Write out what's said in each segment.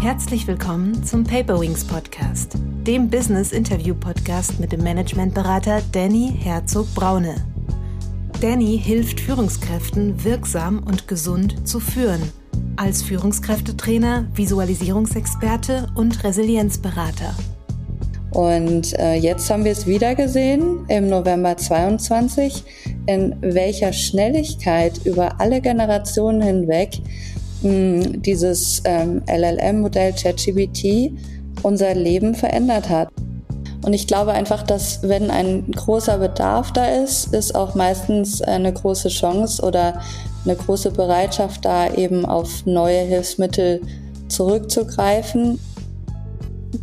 Herzlich willkommen zum Paperwings Podcast, dem Business Interview Podcast mit dem Managementberater Danny Herzog Braune. Danny hilft Führungskräften wirksam und gesund zu führen, als Führungskräftetrainer, Visualisierungsexperte und Resilienzberater. Und äh, jetzt haben wir es wieder gesehen im November 22, in welcher Schnelligkeit über alle Generationen hinweg dieses ähm, LLM-Modell ChatGPT unser Leben verändert hat. Und ich glaube einfach, dass wenn ein großer Bedarf da ist, ist auch meistens eine große Chance oder eine große Bereitschaft da, eben auf neue Hilfsmittel zurückzugreifen.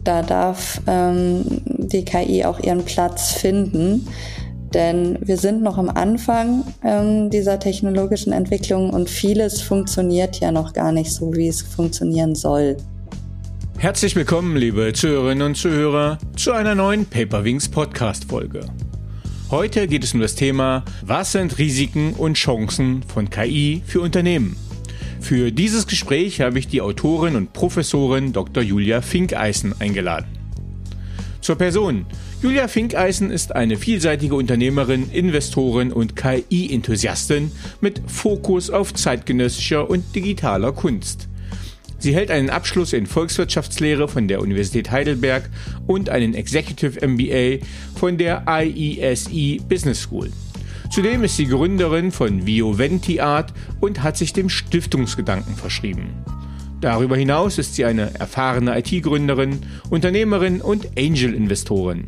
Da darf ähm, die KI auch ihren Platz finden. Denn wir sind noch am Anfang ähm, dieser technologischen Entwicklung und vieles funktioniert ja noch gar nicht so, wie es funktionieren soll. Herzlich willkommen, liebe Zuhörerinnen und Zuhörer, zu einer neuen Paperwings Podcast-Folge. Heute geht es um das Thema, was sind Risiken und Chancen von KI für Unternehmen? Für dieses Gespräch habe ich die Autorin und Professorin Dr. Julia Finkeisen eingeladen. Zur Person. Julia Finkeisen ist eine vielseitige Unternehmerin, Investorin und KI-Enthusiastin mit Fokus auf zeitgenössischer und digitaler Kunst. Sie hält einen Abschluss in Volkswirtschaftslehre von der Universität Heidelberg und einen Executive MBA von der IESE Business School. Zudem ist sie Gründerin von Vioventi Art und hat sich dem Stiftungsgedanken verschrieben. Darüber hinaus ist sie eine erfahrene IT-Gründerin, Unternehmerin und Angel-Investorin.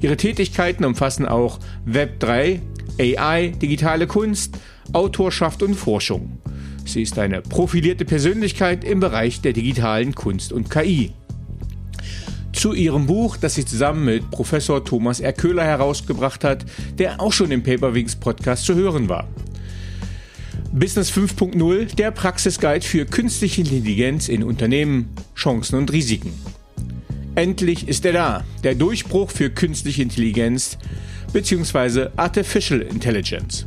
Ihre Tätigkeiten umfassen auch Web3, AI, digitale Kunst, Autorschaft und Forschung. Sie ist eine profilierte Persönlichkeit im Bereich der digitalen Kunst und KI. Zu ihrem Buch, das sie zusammen mit Professor Thomas R. Köhler herausgebracht hat, der auch schon im Paperwings Podcast zu hören war. Business 5.0, der Praxisguide für künstliche Intelligenz in Unternehmen, Chancen und Risiken. Endlich ist er da, der Durchbruch für künstliche Intelligenz bzw. Artificial Intelligence.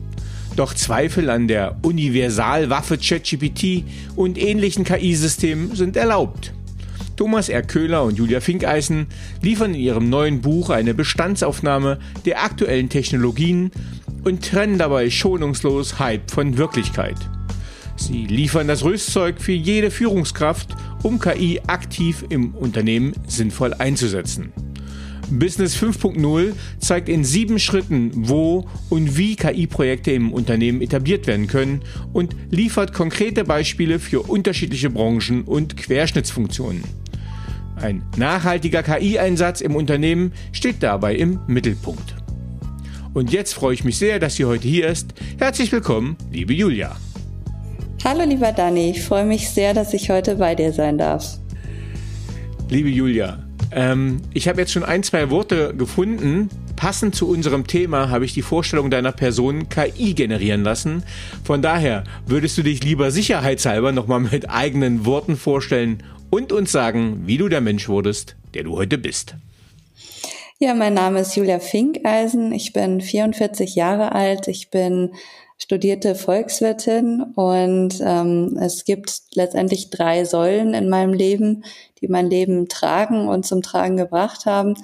Doch Zweifel an der Universalwaffe ChatGPT und ähnlichen KI-Systemen sind erlaubt. Thomas R. Köhler und Julia Finkeisen liefern in ihrem neuen Buch eine Bestandsaufnahme der aktuellen Technologien und trennen dabei schonungslos Hype von Wirklichkeit. Sie liefern das Rüstzeug für jede Führungskraft, um KI aktiv im Unternehmen sinnvoll einzusetzen. Business 5.0 zeigt in sieben Schritten, wo und wie KI-Projekte im Unternehmen etabliert werden können und liefert konkrete Beispiele für unterschiedliche Branchen und Querschnittsfunktionen. Ein nachhaltiger KI-Einsatz im Unternehmen steht dabei im Mittelpunkt. Und jetzt freue ich mich sehr, dass sie heute hier ist. Herzlich willkommen, liebe Julia. Hallo lieber Dani, ich freue mich sehr, dass ich heute bei dir sein darf. Liebe Julia, ähm, ich habe jetzt schon ein, zwei Worte gefunden. Passend zu unserem Thema habe ich die Vorstellung deiner Person KI generieren lassen. Von daher würdest du dich lieber sicherheitshalber nochmal mit eigenen Worten vorstellen und uns sagen, wie du der Mensch wurdest, der du heute bist. Ja, mein Name ist Julia Finkeisen. Ich bin 44 Jahre alt. Ich bin studierte Volkswirtin und ähm, es gibt letztendlich drei Säulen in meinem Leben, die mein Leben tragen und zum Tragen gebracht haben.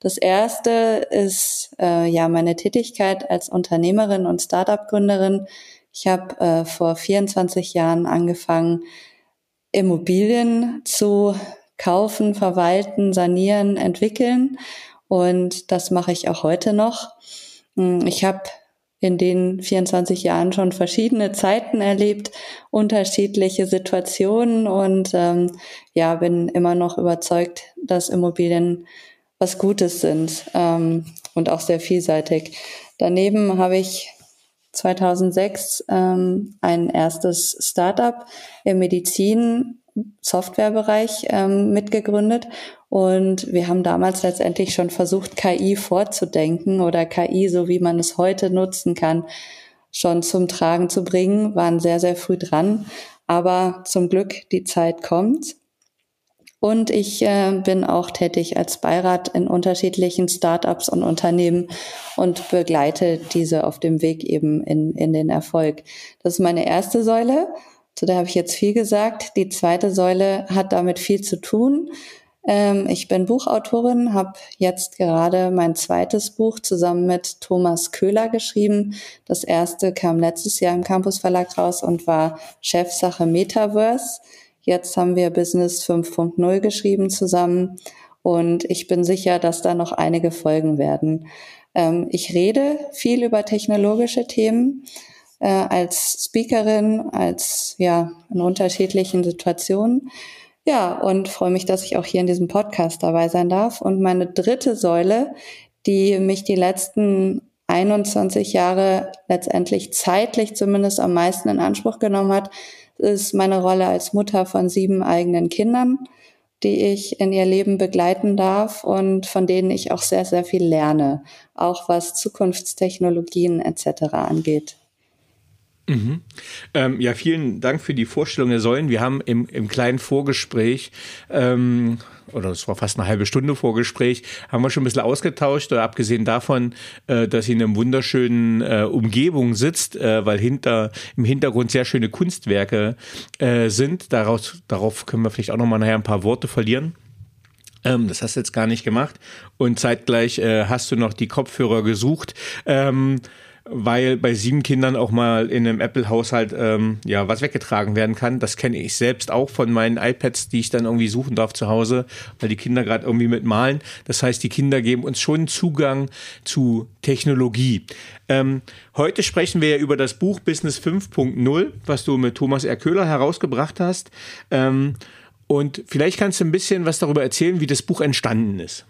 Das erste ist äh, ja meine Tätigkeit als Unternehmerin und Startup-Gründerin. Ich habe äh, vor 24 Jahren angefangen, Immobilien zu kaufen, verwalten, sanieren, entwickeln und das mache ich auch heute noch. Hm, ich habe in den 24 Jahren schon verschiedene Zeiten erlebt, unterschiedliche Situationen und ähm, ja, bin immer noch überzeugt, dass Immobilien was Gutes sind ähm, und auch sehr vielseitig. Daneben habe ich 2006 ähm, ein erstes Startup im Medizin Softwarebereich ähm, mitgegründet und wir haben damals letztendlich schon versucht, KI vorzudenken oder KI, so wie man es heute nutzen kann, schon zum Tragen zu bringen, waren sehr, sehr früh dran. Aber zum Glück, die Zeit kommt. Und ich äh, bin auch tätig als Beirat in unterschiedlichen Startups und Unternehmen und begleite diese auf dem Weg eben in, in den Erfolg. Das ist meine erste Säule. Zu der habe ich jetzt viel gesagt. Die zweite Säule hat damit viel zu tun. Ähm, ich bin Buchautorin, habe jetzt gerade mein zweites Buch zusammen mit Thomas Köhler geschrieben. Das erste kam letztes Jahr im Campus Verlag raus und war Chefsache Metaverse. Jetzt haben wir Business 5.0 geschrieben zusammen und ich bin sicher, dass da noch einige folgen werden. Ähm, ich rede viel über technologische Themen äh, als Speakerin, als ja in unterschiedlichen Situationen. Ja, und freue mich, dass ich auch hier in diesem Podcast dabei sein darf. Und meine dritte Säule, die mich die letzten 21 Jahre letztendlich zeitlich zumindest am meisten in Anspruch genommen hat, ist meine Rolle als Mutter von sieben eigenen Kindern, die ich in ihr Leben begleiten darf und von denen ich auch sehr, sehr viel lerne, auch was Zukunftstechnologien etc. angeht. Mhm. Ähm, ja, vielen Dank für die Vorstellung der Säulen. Wir haben im, im kleinen Vorgespräch, ähm, oder es war fast eine halbe Stunde Vorgespräch, haben wir schon ein bisschen ausgetauscht, oder abgesehen davon, äh, dass sie in einer wunderschönen äh, Umgebung sitzt, äh, weil hinter, im Hintergrund sehr schöne Kunstwerke äh, sind. Daraus, darauf können wir vielleicht auch nochmal nachher ein paar Worte verlieren. Ähm, das hast du jetzt gar nicht gemacht. Und zeitgleich äh, hast du noch die Kopfhörer gesucht. Weil bei sieben Kindern auch mal in einem Apple-Haushalt ähm, ja was weggetragen werden kann. Das kenne ich selbst auch von meinen iPads, die ich dann irgendwie suchen darf zu Hause, weil die Kinder gerade irgendwie mitmalen. Das heißt, die Kinder geben uns schon Zugang zu Technologie. Ähm, heute sprechen wir ja über das Buch Business 5.0, was du mit Thomas R. Köhler herausgebracht hast. Ähm, und vielleicht kannst du ein bisschen was darüber erzählen, wie das Buch entstanden ist.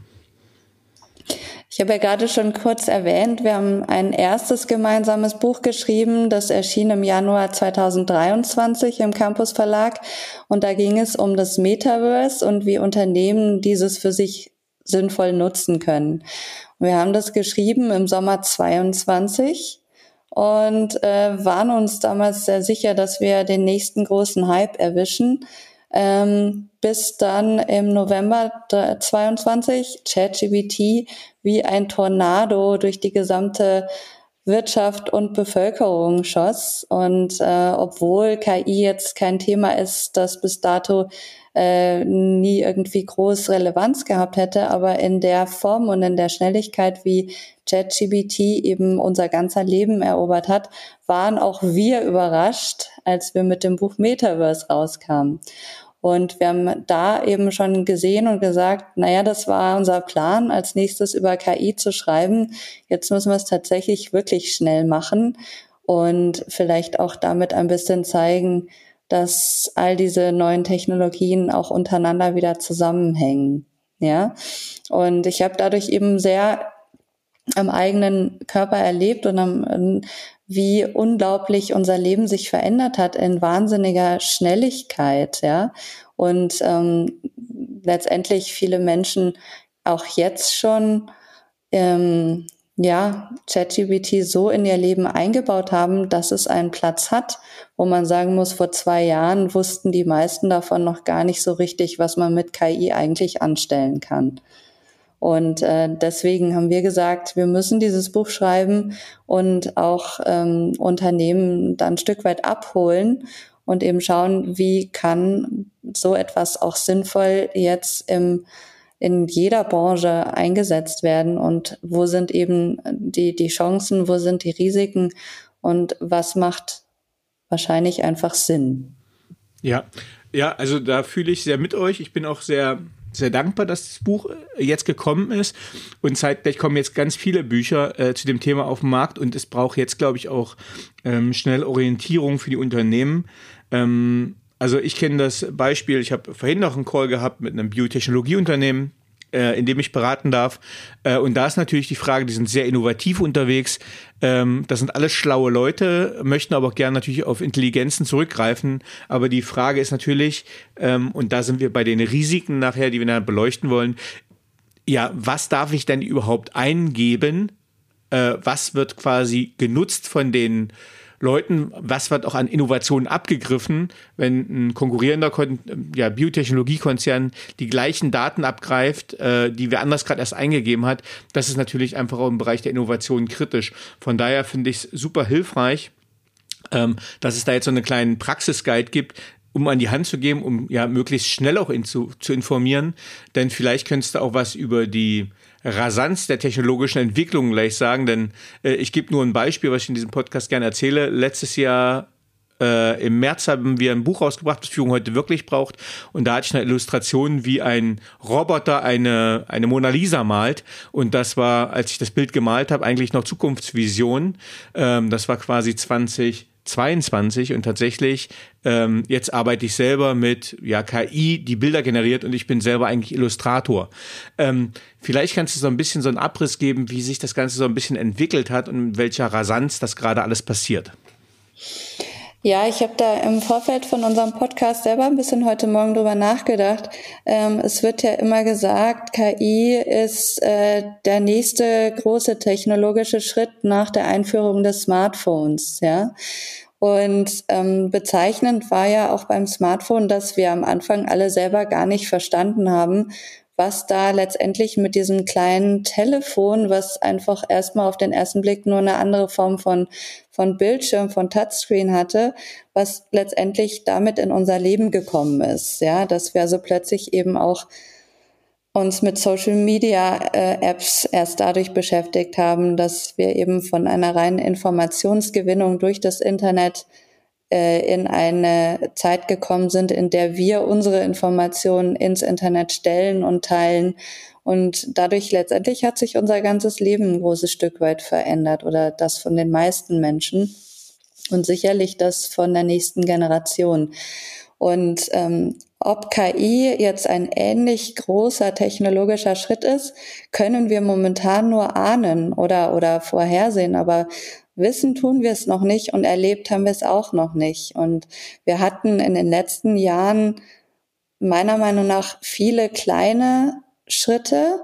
Ich habe ja gerade schon kurz erwähnt, wir haben ein erstes gemeinsames Buch geschrieben, das erschien im Januar 2023 im Campus Verlag. Und da ging es um das Metaverse und wie Unternehmen dieses für sich sinnvoll nutzen können. wir haben das geschrieben im Sommer 22 und äh, waren uns damals sehr sicher, dass wir den nächsten großen Hype erwischen ähm, bis dann im November 22 ChatGPT wie ein Tornado durch die gesamte Wirtschaft und Bevölkerung schoss. Und äh, obwohl KI jetzt kein Thema ist, das bis dato äh, nie irgendwie groß Relevanz gehabt hätte, aber in der Form und in der Schnelligkeit, wie ChatGPT eben unser ganzer Leben erobert hat, waren auch wir überrascht, als wir mit dem Buch Metaverse rauskamen. Und wir haben da eben schon gesehen und gesagt, naja, das war unser Plan, als nächstes über KI zu schreiben. Jetzt müssen wir es tatsächlich wirklich schnell machen und vielleicht auch damit ein bisschen zeigen, dass all diese neuen Technologien auch untereinander wieder zusammenhängen. Ja, und ich habe dadurch eben sehr am eigenen Körper erlebt und am, wie unglaublich unser Leben sich verändert hat in wahnsinniger Schnelligkeit, ja. Und ähm, letztendlich viele Menschen auch jetzt schon ähm, ja, ChatGPT so in ihr Leben eingebaut haben, dass es einen Platz hat, wo man sagen muss, vor zwei Jahren wussten die meisten davon noch gar nicht so richtig, was man mit KI eigentlich anstellen kann. Und äh, deswegen haben wir gesagt, wir müssen dieses Buch schreiben und auch ähm, Unternehmen dann ein Stück weit abholen und eben schauen, wie kann so etwas auch sinnvoll jetzt im, in jeder Branche eingesetzt werden und wo sind eben die, die Chancen, wo sind die Risiken und was macht wahrscheinlich einfach Sinn. Ja, ja, also da fühle ich sehr mit euch. Ich bin auch sehr sehr dankbar, dass das Buch äh, jetzt gekommen ist. Und zeitgleich kommen jetzt ganz viele Bücher äh, zu dem Thema auf den Markt und es braucht jetzt, glaube ich, auch ähm, schnell Orientierung für die Unternehmen. Ähm, also ich kenne das Beispiel, ich habe vorhin noch einen Call gehabt mit einem Biotechnologieunternehmen, äh, in dem ich beraten darf. Äh, und da ist natürlich die Frage, die sind sehr innovativ unterwegs. Ähm, das sind alles schlaue Leute, möchten aber auch gerne natürlich auf Intelligenzen zurückgreifen. Aber die Frage ist natürlich, ähm, und da sind wir bei den Risiken nachher, die wir dann beleuchten wollen, ja, was darf ich denn überhaupt eingeben? Äh, was wird quasi genutzt von den Leuten, was wird auch an Innovationen abgegriffen, wenn ein konkurrierender Kon ja, Biotechnologiekonzern die gleichen Daten abgreift, äh, die wer anders gerade erst eingegeben hat. Das ist natürlich einfach auch im Bereich der Innovation kritisch. Von daher finde ich es super hilfreich, ähm, dass es da jetzt so einen kleinen Praxisguide gibt, um an die Hand zu geben, um ja möglichst schnell auch in, zu, zu informieren. Denn vielleicht könntest du auch was über die Rasanz der technologischen Entwicklung gleich sagen, denn äh, ich gebe nur ein Beispiel, was ich in diesem Podcast gerne erzähle. Letztes Jahr äh, im März haben wir ein Buch rausgebracht, das Führung heute wirklich braucht. Und da hatte ich eine Illustration, wie ein Roboter eine, eine Mona Lisa malt. Und das war, als ich das Bild gemalt habe, eigentlich noch Zukunftsvision. Ähm, das war quasi 20 22 und tatsächlich ähm, jetzt arbeite ich selber mit ja KI, die Bilder generiert und ich bin selber eigentlich Illustrator. Ähm, vielleicht kannst du so ein bisschen so einen Abriss geben, wie sich das Ganze so ein bisschen entwickelt hat und in welcher Rasanz das gerade alles passiert. Ja, ich habe da im Vorfeld von unserem Podcast selber ein bisschen heute Morgen drüber nachgedacht. Ähm, es wird ja immer gesagt, KI ist äh, der nächste große technologische Schritt nach der Einführung des Smartphones. Ja, und ähm, bezeichnend war ja auch beim Smartphone, dass wir am Anfang alle selber gar nicht verstanden haben, was da letztendlich mit diesem kleinen Telefon, was einfach erstmal auf den ersten Blick nur eine andere Form von, von Bildschirm, von Touchscreen hatte, was letztendlich damit in unser Leben gekommen ist. Ja, dass wir also plötzlich eben auch uns mit Social Media äh, Apps erst dadurch beschäftigt haben, dass wir eben von einer reinen Informationsgewinnung durch das Internet in eine Zeit gekommen sind, in der wir unsere Informationen ins Internet stellen und teilen. Und dadurch letztendlich hat sich unser ganzes Leben ein großes Stück weit verändert oder das von den meisten Menschen und sicherlich das von der nächsten Generation. Und ähm, ob KI jetzt ein ähnlich großer technologischer Schritt ist, können wir momentan nur ahnen oder, oder vorhersehen. Aber wissen tun wir es noch nicht und erlebt haben wir es auch noch nicht. Und wir hatten in den letzten Jahren meiner Meinung nach viele kleine Schritte,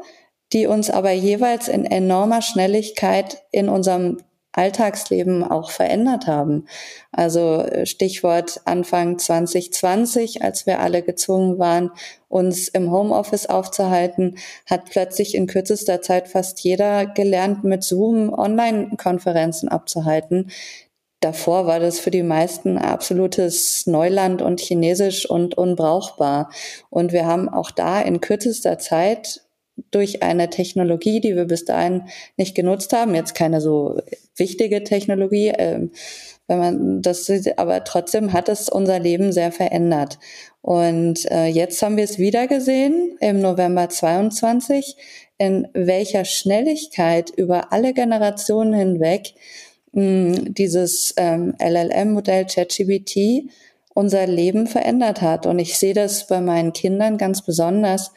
die uns aber jeweils in enormer Schnelligkeit in unserem Alltagsleben auch verändert haben. Also äh, Stichwort Anfang 2020, als wir alle gezwungen waren, uns im Homeoffice aufzuhalten, hat plötzlich in kürzester Zeit fast jeder gelernt, mit Zoom Online-Konferenzen abzuhalten. Davor war das für die meisten absolutes Neuland und chinesisch und unbrauchbar. Und wir haben auch da in kürzester Zeit durch eine Technologie, die wir bis dahin nicht genutzt haben, jetzt keine so wichtige Technologie, äh, wenn man das, aber trotzdem hat es unser Leben sehr verändert. Und äh, jetzt haben wir es wieder gesehen im November 22, in welcher Schnelligkeit über alle Generationen hinweg mh, hm, dieses ähm, LLM-Modell ChatGPT unser Leben verändert hat. Und ich sehe das bei meinen Kindern ganz besonders,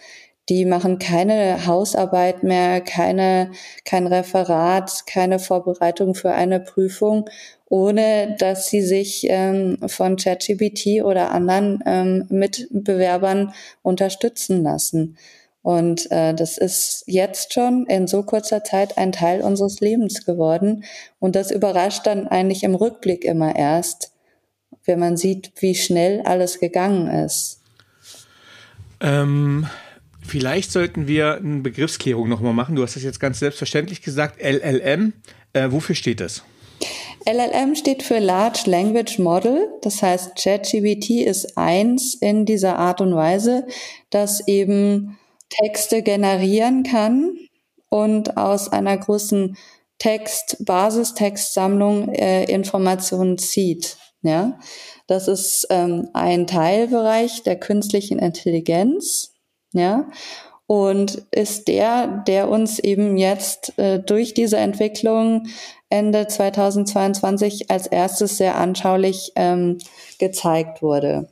die machen keine Hausarbeit mehr, keine, kein Referat, keine Vorbereitung für eine Prüfung, ohne dass sie sich ähm, von ChatGPT oder anderen ähm, Mitbewerbern unterstützen lassen. Und äh, das ist jetzt schon in so kurzer Zeit ein Teil unseres Lebens geworden. Und das überrascht dann eigentlich im Rückblick immer erst, wenn man sieht, wie schnell alles gegangen ist. Ähm, Vielleicht sollten wir eine Begriffsklärung nochmal machen. Du hast das jetzt ganz selbstverständlich gesagt. LLM. Äh, wofür steht das? LLM steht für Large Language Model. Das heißt, ChatGPT ist eins in dieser Art und Weise, dass eben Texte generieren kann und aus einer großen Text, Basistextsammlung äh, Informationen zieht. Ja, das ist ähm, ein Teilbereich der künstlichen Intelligenz ja, und ist der, der uns eben jetzt äh, durch diese Entwicklung Ende 2022 als erstes sehr anschaulich ähm, gezeigt wurde.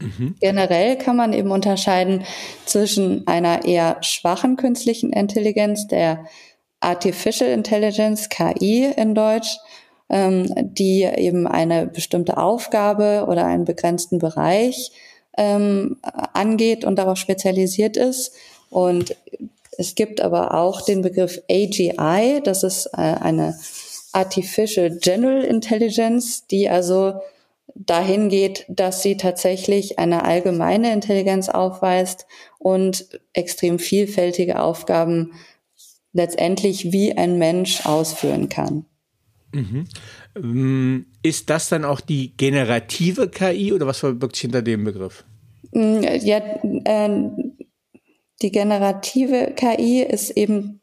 Mhm. Generell kann man eben unterscheiden zwischen einer eher schwachen künstlichen Intelligenz, der Artificial Intelligence, KI in Deutsch, ähm, die eben eine bestimmte Aufgabe oder einen begrenzten Bereich ähm, angeht und darauf spezialisiert ist. Und es gibt aber auch den Begriff AGI, das ist äh, eine Artificial General Intelligence, die also dahin geht, dass sie tatsächlich eine allgemeine Intelligenz aufweist und extrem vielfältige Aufgaben letztendlich wie ein Mensch ausführen kann. Mhm. Ist das dann auch die generative KI oder was verbirgt sich hinter dem Begriff? Mm, ja, äh, die generative KI ist eben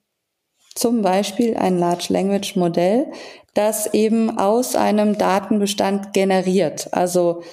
zum Beispiel ein Large Language Modell, das eben aus einem Datenbestand generiert. Also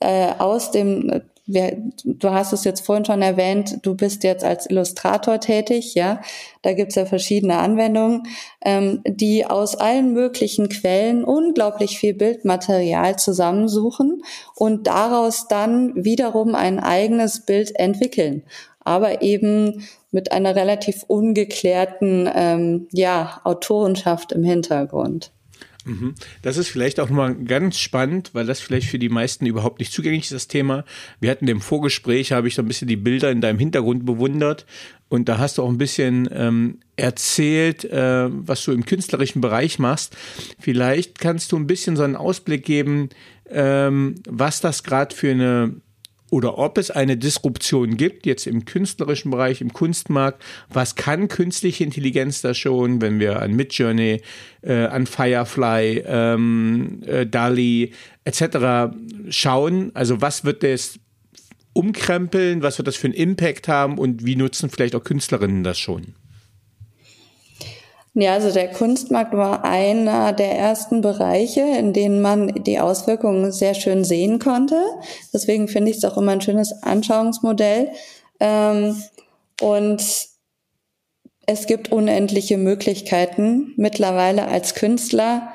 äh, aus dem wir, du hast es jetzt vorhin schon erwähnt, du bist jetzt als Illustrator tätig, ja. Da gibt's ja verschiedene Anwendungen, ähm, die aus allen möglichen Quellen unglaublich viel Bildmaterial zusammensuchen und daraus dann wiederum ein eigenes Bild entwickeln. Aber eben mit einer relativ ungeklärten ähm, ja, Autorenschaft im Hintergrund. Mhm. Das ist vielleicht auch mal ganz spannend, weil das vielleicht für die meisten überhaupt nicht zugänglich ist, das Thema. Wir hatten im Vorgespräch, habe ich so ein bisschen die Bilder in deinem Hintergrund bewundert und da hast du auch ein bisschen ähm, erzählt, äh, was du im künstlerischen Bereich machst. Vielleicht kannst du ein bisschen so einen Ausblick geben, ähm, was das gerade für eine oder ob es eine Disruption gibt, jetzt im künstlerischen Bereich, im Kunstmarkt. Was kann künstliche Intelligenz da schon, wenn wir an Midjourney, äh, an Firefly, ähm, äh, DALI etc. schauen? Also was wird das umkrempeln? Was wird das für einen Impact haben? Und wie nutzen vielleicht auch Künstlerinnen das schon? Ja, also der Kunstmarkt war einer der ersten Bereiche, in denen man die Auswirkungen sehr schön sehen konnte. Deswegen finde ich es auch immer ein schönes Anschauungsmodell. Ähm, und es gibt unendliche Möglichkeiten mittlerweile als Künstler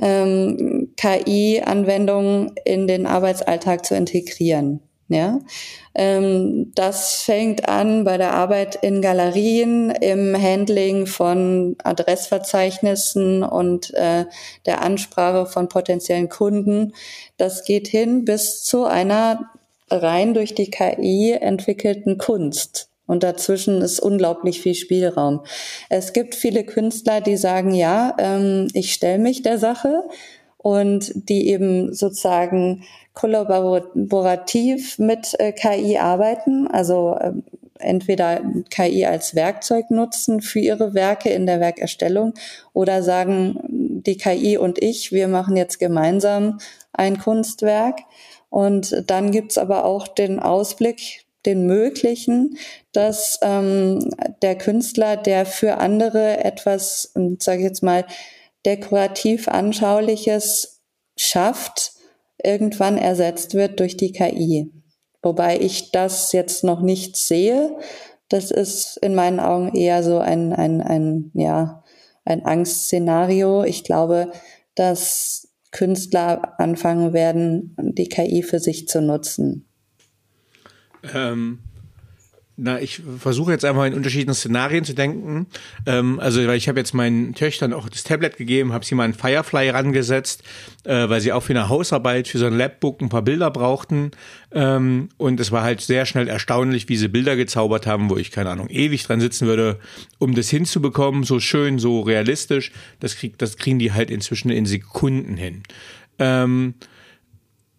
ähm, KI-Anwendungen in den Arbeitsalltag zu integrieren. Ja, ähm, das fängt an bei der Arbeit in Galerien, im Handling von Adressverzeichnissen und äh, der Ansprache von potenziellen Kunden. Das geht hin bis zu einer rein durch die KI entwickelten Kunst. Und dazwischen ist unglaublich viel Spielraum. Es gibt viele Künstler, die sagen, ja, ähm, ich stelle mich der Sache und die eben sozusagen kollaborativ mit äh, KI arbeiten, also äh, entweder KI als Werkzeug nutzen für ihre Werke in der Werkerstellung oder sagen, die KI und ich, wir machen jetzt gemeinsam ein Kunstwerk. Und dann gibt's aber auch den Ausblick, den möglichen, dass ähm, der Künstler, der für andere etwas, sage ich jetzt mal, dekorativ anschauliches schafft, irgendwann ersetzt wird durch die KI. Wobei ich das jetzt noch nicht sehe. Das ist in meinen Augen eher so ein, ein, ein, ja, ein Angstszenario. Ich glaube, dass Künstler anfangen werden, die KI für sich zu nutzen. Ähm, na, ich versuche jetzt einfach in unterschiedlichen Szenarien zu denken. Ähm, also, weil ich habe jetzt meinen Töchtern auch das Tablet gegeben, habe sie mal ein Firefly rangesetzt, äh, weil sie auch für eine Hausarbeit, für so ein Labbook ein paar Bilder brauchten. Ähm, und es war halt sehr schnell erstaunlich, wie sie Bilder gezaubert haben, wo ich, keine Ahnung, ewig dran sitzen würde, um das hinzubekommen, so schön, so realistisch. Das, krieg, das kriegen die halt inzwischen in Sekunden hin. Ähm,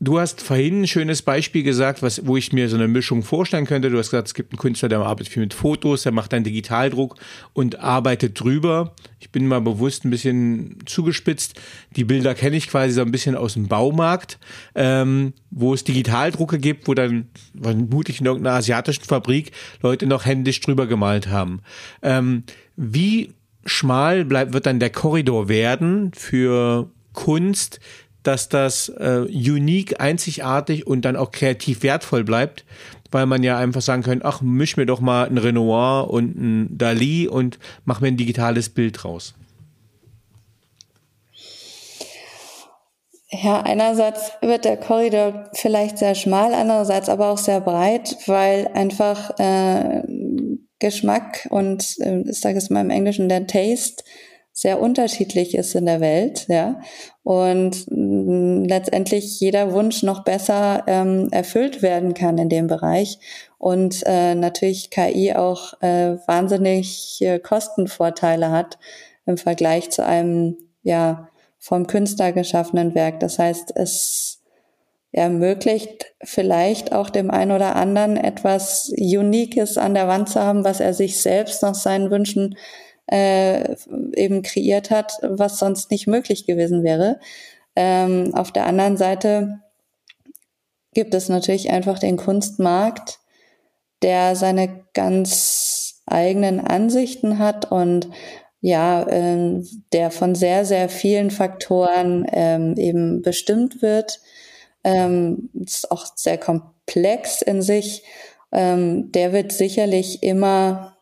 Du hast vorhin ein schönes Beispiel gesagt, was, wo ich mir so eine Mischung vorstellen könnte. Du hast gesagt, es gibt einen Künstler, der arbeitet viel mit Fotos, der macht einen Digitaldruck und arbeitet drüber. Ich bin mal bewusst ein bisschen zugespitzt. Die Bilder kenne ich quasi so ein bisschen aus dem Baumarkt, ähm, wo es Digitaldrucke gibt, wo dann vermutlich in irgendeiner asiatischen Fabrik Leute noch händisch drüber gemalt haben. Ähm, wie schmal bleibt, wird dann der Korridor werden für Kunst, dass das äh, unique, einzigartig und dann auch kreativ wertvoll bleibt, weil man ja einfach sagen kann, ach, misch mir doch mal ein Renoir und ein Dali und mach mir ein digitales Bild raus. Ja, einerseits wird der Korridor vielleicht sehr schmal, andererseits aber auch sehr breit, weil einfach äh, Geschmack und, äh, ich sage es mal im Englischen, der Taste sehr unterschiedlich ist in der Welt, ja, und mm, letztendlich jeder Wunsch noch besser ähm, erfüllt werden kann in dem Bereich und äh, natürlich KI auch äh, wahnsinnig äh, Kostenvorteile hat im Vergleich zu einem ja vom Künstler geschaffenen Werk. Das heißt, es ermöglicht vielleicht auch dem einen oder anderen etwas Uniques an der Wand zu haben, was er sich selbst nach seinen Wünschen äh, eben kreiert hat, was sonst nicht möglich gewesen wäre. Ähm, auf der anderen Seite gibt es natürlich einfach den Kunstmarkt, der seine ganz eigenen Ansichten hat und ja, ähm, der von sehr, sehr vielen Faktoren ähm, eben bestimmt wird. Ähm, ist auch sehr komplex in sich. Ähm, der wird sicherlich immer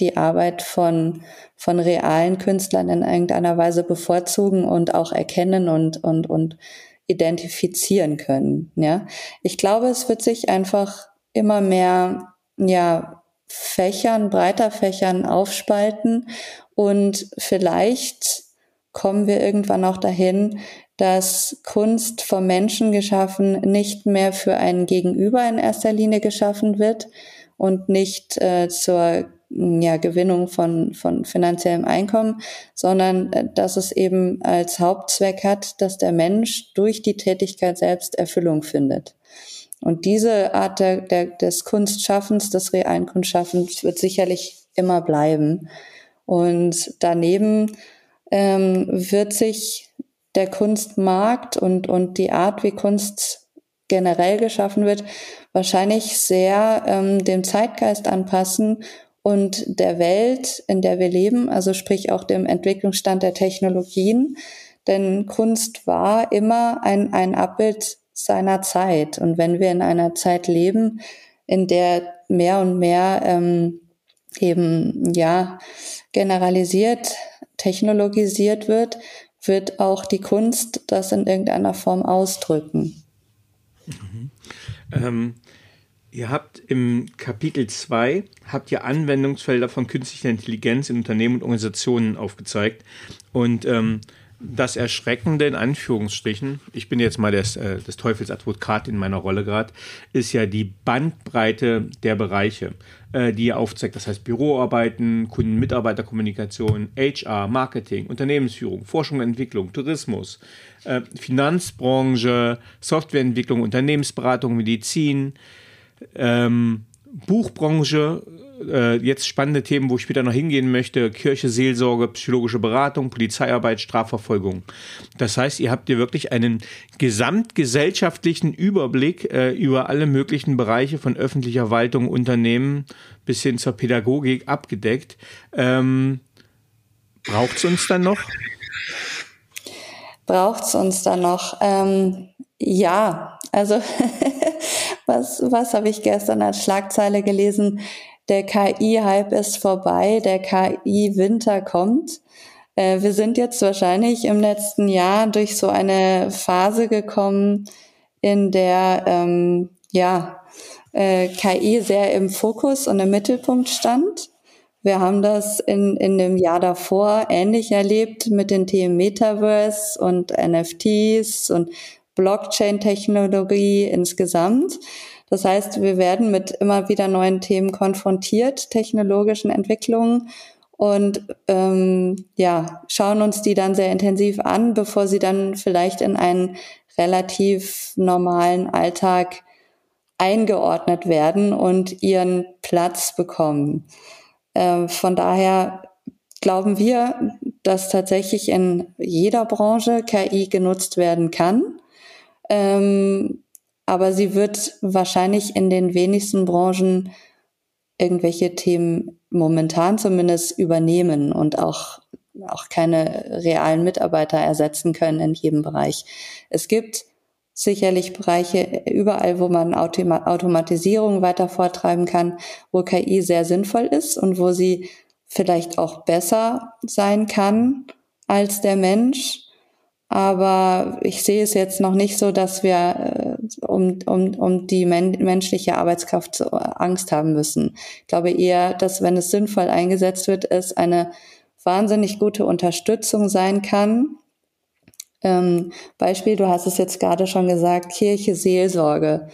die Arbeit von, von realen Künstlern in irgendeiner Weise bevorzugen und auch erkennen und, und, und identifizieren können. Ja, ich glaube, es wird sich einfach immer mehr, ja, Fächern, breiter Fächern aufspalten und vielleicht kommen wir irgendwann auch dahin, dass Kunst vom Menschen geschaffen nicht mehr für ein Gegenüber in erster Linie geschaffen wird und nicht äh, zur ja, Gewinnung von, von finanziellem Einkommen, sondern äh, dass es eben als Hauptzweck hat, dass der Mensch durch die Tätigkeit selbst Erfüllung findet. Und diese Art der, der, des Kunstschaffens, des realen Kunstschaffens wird sicherlich immer bleiben. Und daneben ähm, wird sich der Kunstmarkt und, und die Art, wie Kunst generell geschaffen wird, wahrscheinlich sehr ähm, dem Zeitgeist anpassen und der Welt, in der wir leben, also sprich auch dem Entwicklungsstand der Technologien. Denn Kunst war immer ein, ein Abbild seiner Zeit. Und wenn wir in einer Zeit leben, in der mehr und mehr ähm, eben ja generalisiert, technologisiert wird, wird auch die Kunst das in irgendeiner Form ausdrücken. Mhm. Ähm, Ihr habt im Kapitel 2 habt ihr Anwendungsfelder von künstlicher Intelligenz in Unternehmen und Organisationen aufgezeigt. Und ähm, das Erschreckende in Anführungsstrichen, ich bin jetzt mal des, äh, des Teufels Advokat in meiner Rolle gerade, ist ja die Bandbreite der Bereiche, äh, die ihr aufzeigt. Das heißt Büroarbeiten, Kunden-Mitarbeiterkommunikation, HR, Marketing, Unternehmensführung, Forschung und Entwicklung, Tourismus, äh, Finanzbranche, Softwareentwicklung, Unternehmensberatung, Medizin, ähm, Buchbranche, äh, jetzt spannende Themen, wo ich später noch hingehen möchte, Kirche, Seelsorge, psychologische Beratung, Polizeiarbeit, Strafverfolgung. Das heißt, ihr habt hier wirklich einen gesamtgesellschaftlichen Überblick äh, über alle möglichen Bereiche von öffentlicher Waltung, Unternehmen bis hin zur Pädagogik abgedeckt. Ähm, Braucht es uns dann noch? Braucht es uns dann noch? Ähm, ja, also was, was habe ich gestern als Schlagzeile gelesen? Der KI-Hype ist vorbei, der KI-Winter kommt. Äh, wir sind jetzt wahrscheinlich im letzten Jahr durch so eine Phase gekommen, in der ähm, ja äh, KI sehr im Fokus und im Mittelpunkt stand. Wir haben das in, in dem Jahr davor ähnlich erlebt mit den Themen Metaverse und NFTs und Blockchain-Technologie insgesamt. Das heißt, wir werden mit immer wieder neuen Themen konfrontiert, technologischen Entwicklungen und ähm, ja, schauen uns die dann sehr intensiv an, bevor sie dann vielleicht in einen relativ normalen Alltag eingeordnet werden und ihren Platz bekommen. Äh, von daher glauben wir, dass tatsächlich in jeder Branche KI genutzt werden kann. Ähm, aber sie wird wahrscheinlich in den wenigsten Branchen irgendwelche Themen momentan zumindest übernehmen und auch, auch keine realen Mitarbeiter ersetzen können in jedem Bereich. Es gibt sicherlich Bereiche überall, wo man Automa Automatisierung weiter vortreiben kann, wo KI sehr sinnvoll ist und wo sie vielleicht auch besser sein kann als der Mensch. Aber ich sehe es jetzt noch nicht so, dass wir äh, um, um, um die men menschliche Arbeitskraft so Angst haben müssen. Ich glaube eher, dass wenn es sinnvoll eingesetzt wird, es eine wahnsinnig gute Unterstützung sein kann. Ähm, Beispiel, du hast es jetzt gerade schon gesagt, Kirche, Seelsorge.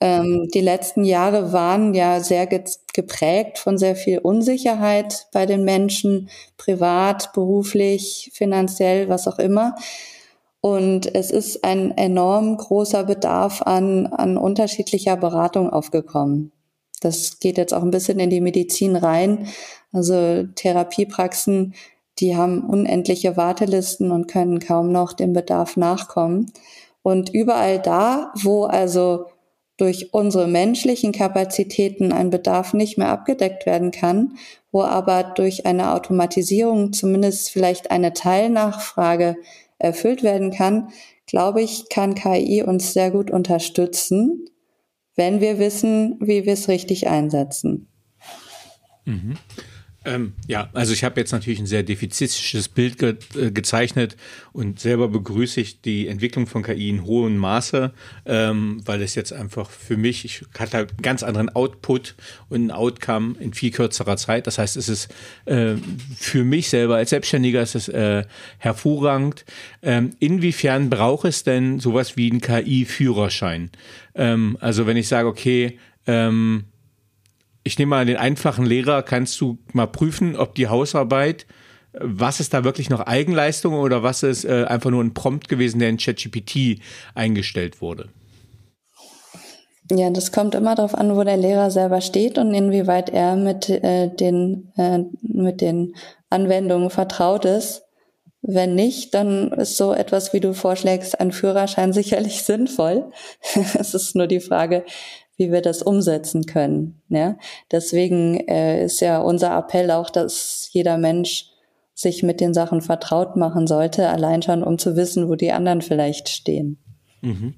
Ähm, die letzten Jahre waren ja sehr ge geprägt von sehr viel Unsicherheit bei den Menschen, privat, beruflich, finanziell, was auch immer. Und es ist ein enorm großer Bedarf an, an unterschiedlicher Beratung aufgekommen. Das geht jetzt auch ein bisschen in die Medizin rein. Also Therapiepraxen die haben unendliche Wartelisten und können kaum noch dem Bedarf nachkommen. Und überall da, wo also durch unsere menschlichen Kapazitäten ein Bedarf nicht mehr abgedeckt werden kann, wo aber durch eine Automatisierung zumindest vielleicht eine Teilnachfrage erfüllt werden kann, glaube ich, kann KI uns sehr gut unterstützen, wenn wir wissen, wie wir es richtig einsetzen. Mhm. Ähm, ja, also ich habe jetzt natürlich ein sehr defizistisches Bild ge äh, gezeichnet und selber begrüße ich die Entwicklung von KI in hohem Maße, ähm, weil es jetzt einfach für mich, ich hatte halt einen ganz anderen Output und ein Outcome in viel kürzerer Zeit. Das heißt, es ist äh, für mich selber als Selbstständiger ist es äh, hervorragend. Ähm, inwiefern braucht es denn sowas wie einen KI-Führerschein? Ähm, also wenn ich sage, okay, ähm, ich nehme mal den einfachen Lehrer, kannst du mal prüfen, ob die Hausarbeit, was ist da wirklich noch Eigenleistung oder was ist äh, einfach nur ein Prompt gewesen, der in ChatGPT eingestellt wurde? Ja, das kommt immer darauf an, wo der Lehrer selber steht und inwieweit er mit äh, den äh, mit den Anwendungen vertraut ist. Wenn nicht, dann ist so etwas, wie du vorschlägst, ein Führerschein sicherlich sinnvoll. es ist nur die Frage, wie wir das umsetzen können. Ja? Deswegen äh, ist ja unser Appell auch, dass jeder Mensch sich mit den Sachen vertraut machen sollte, allein schon, um zu wissen, wo die anderen vielleicht stehen. Mhm.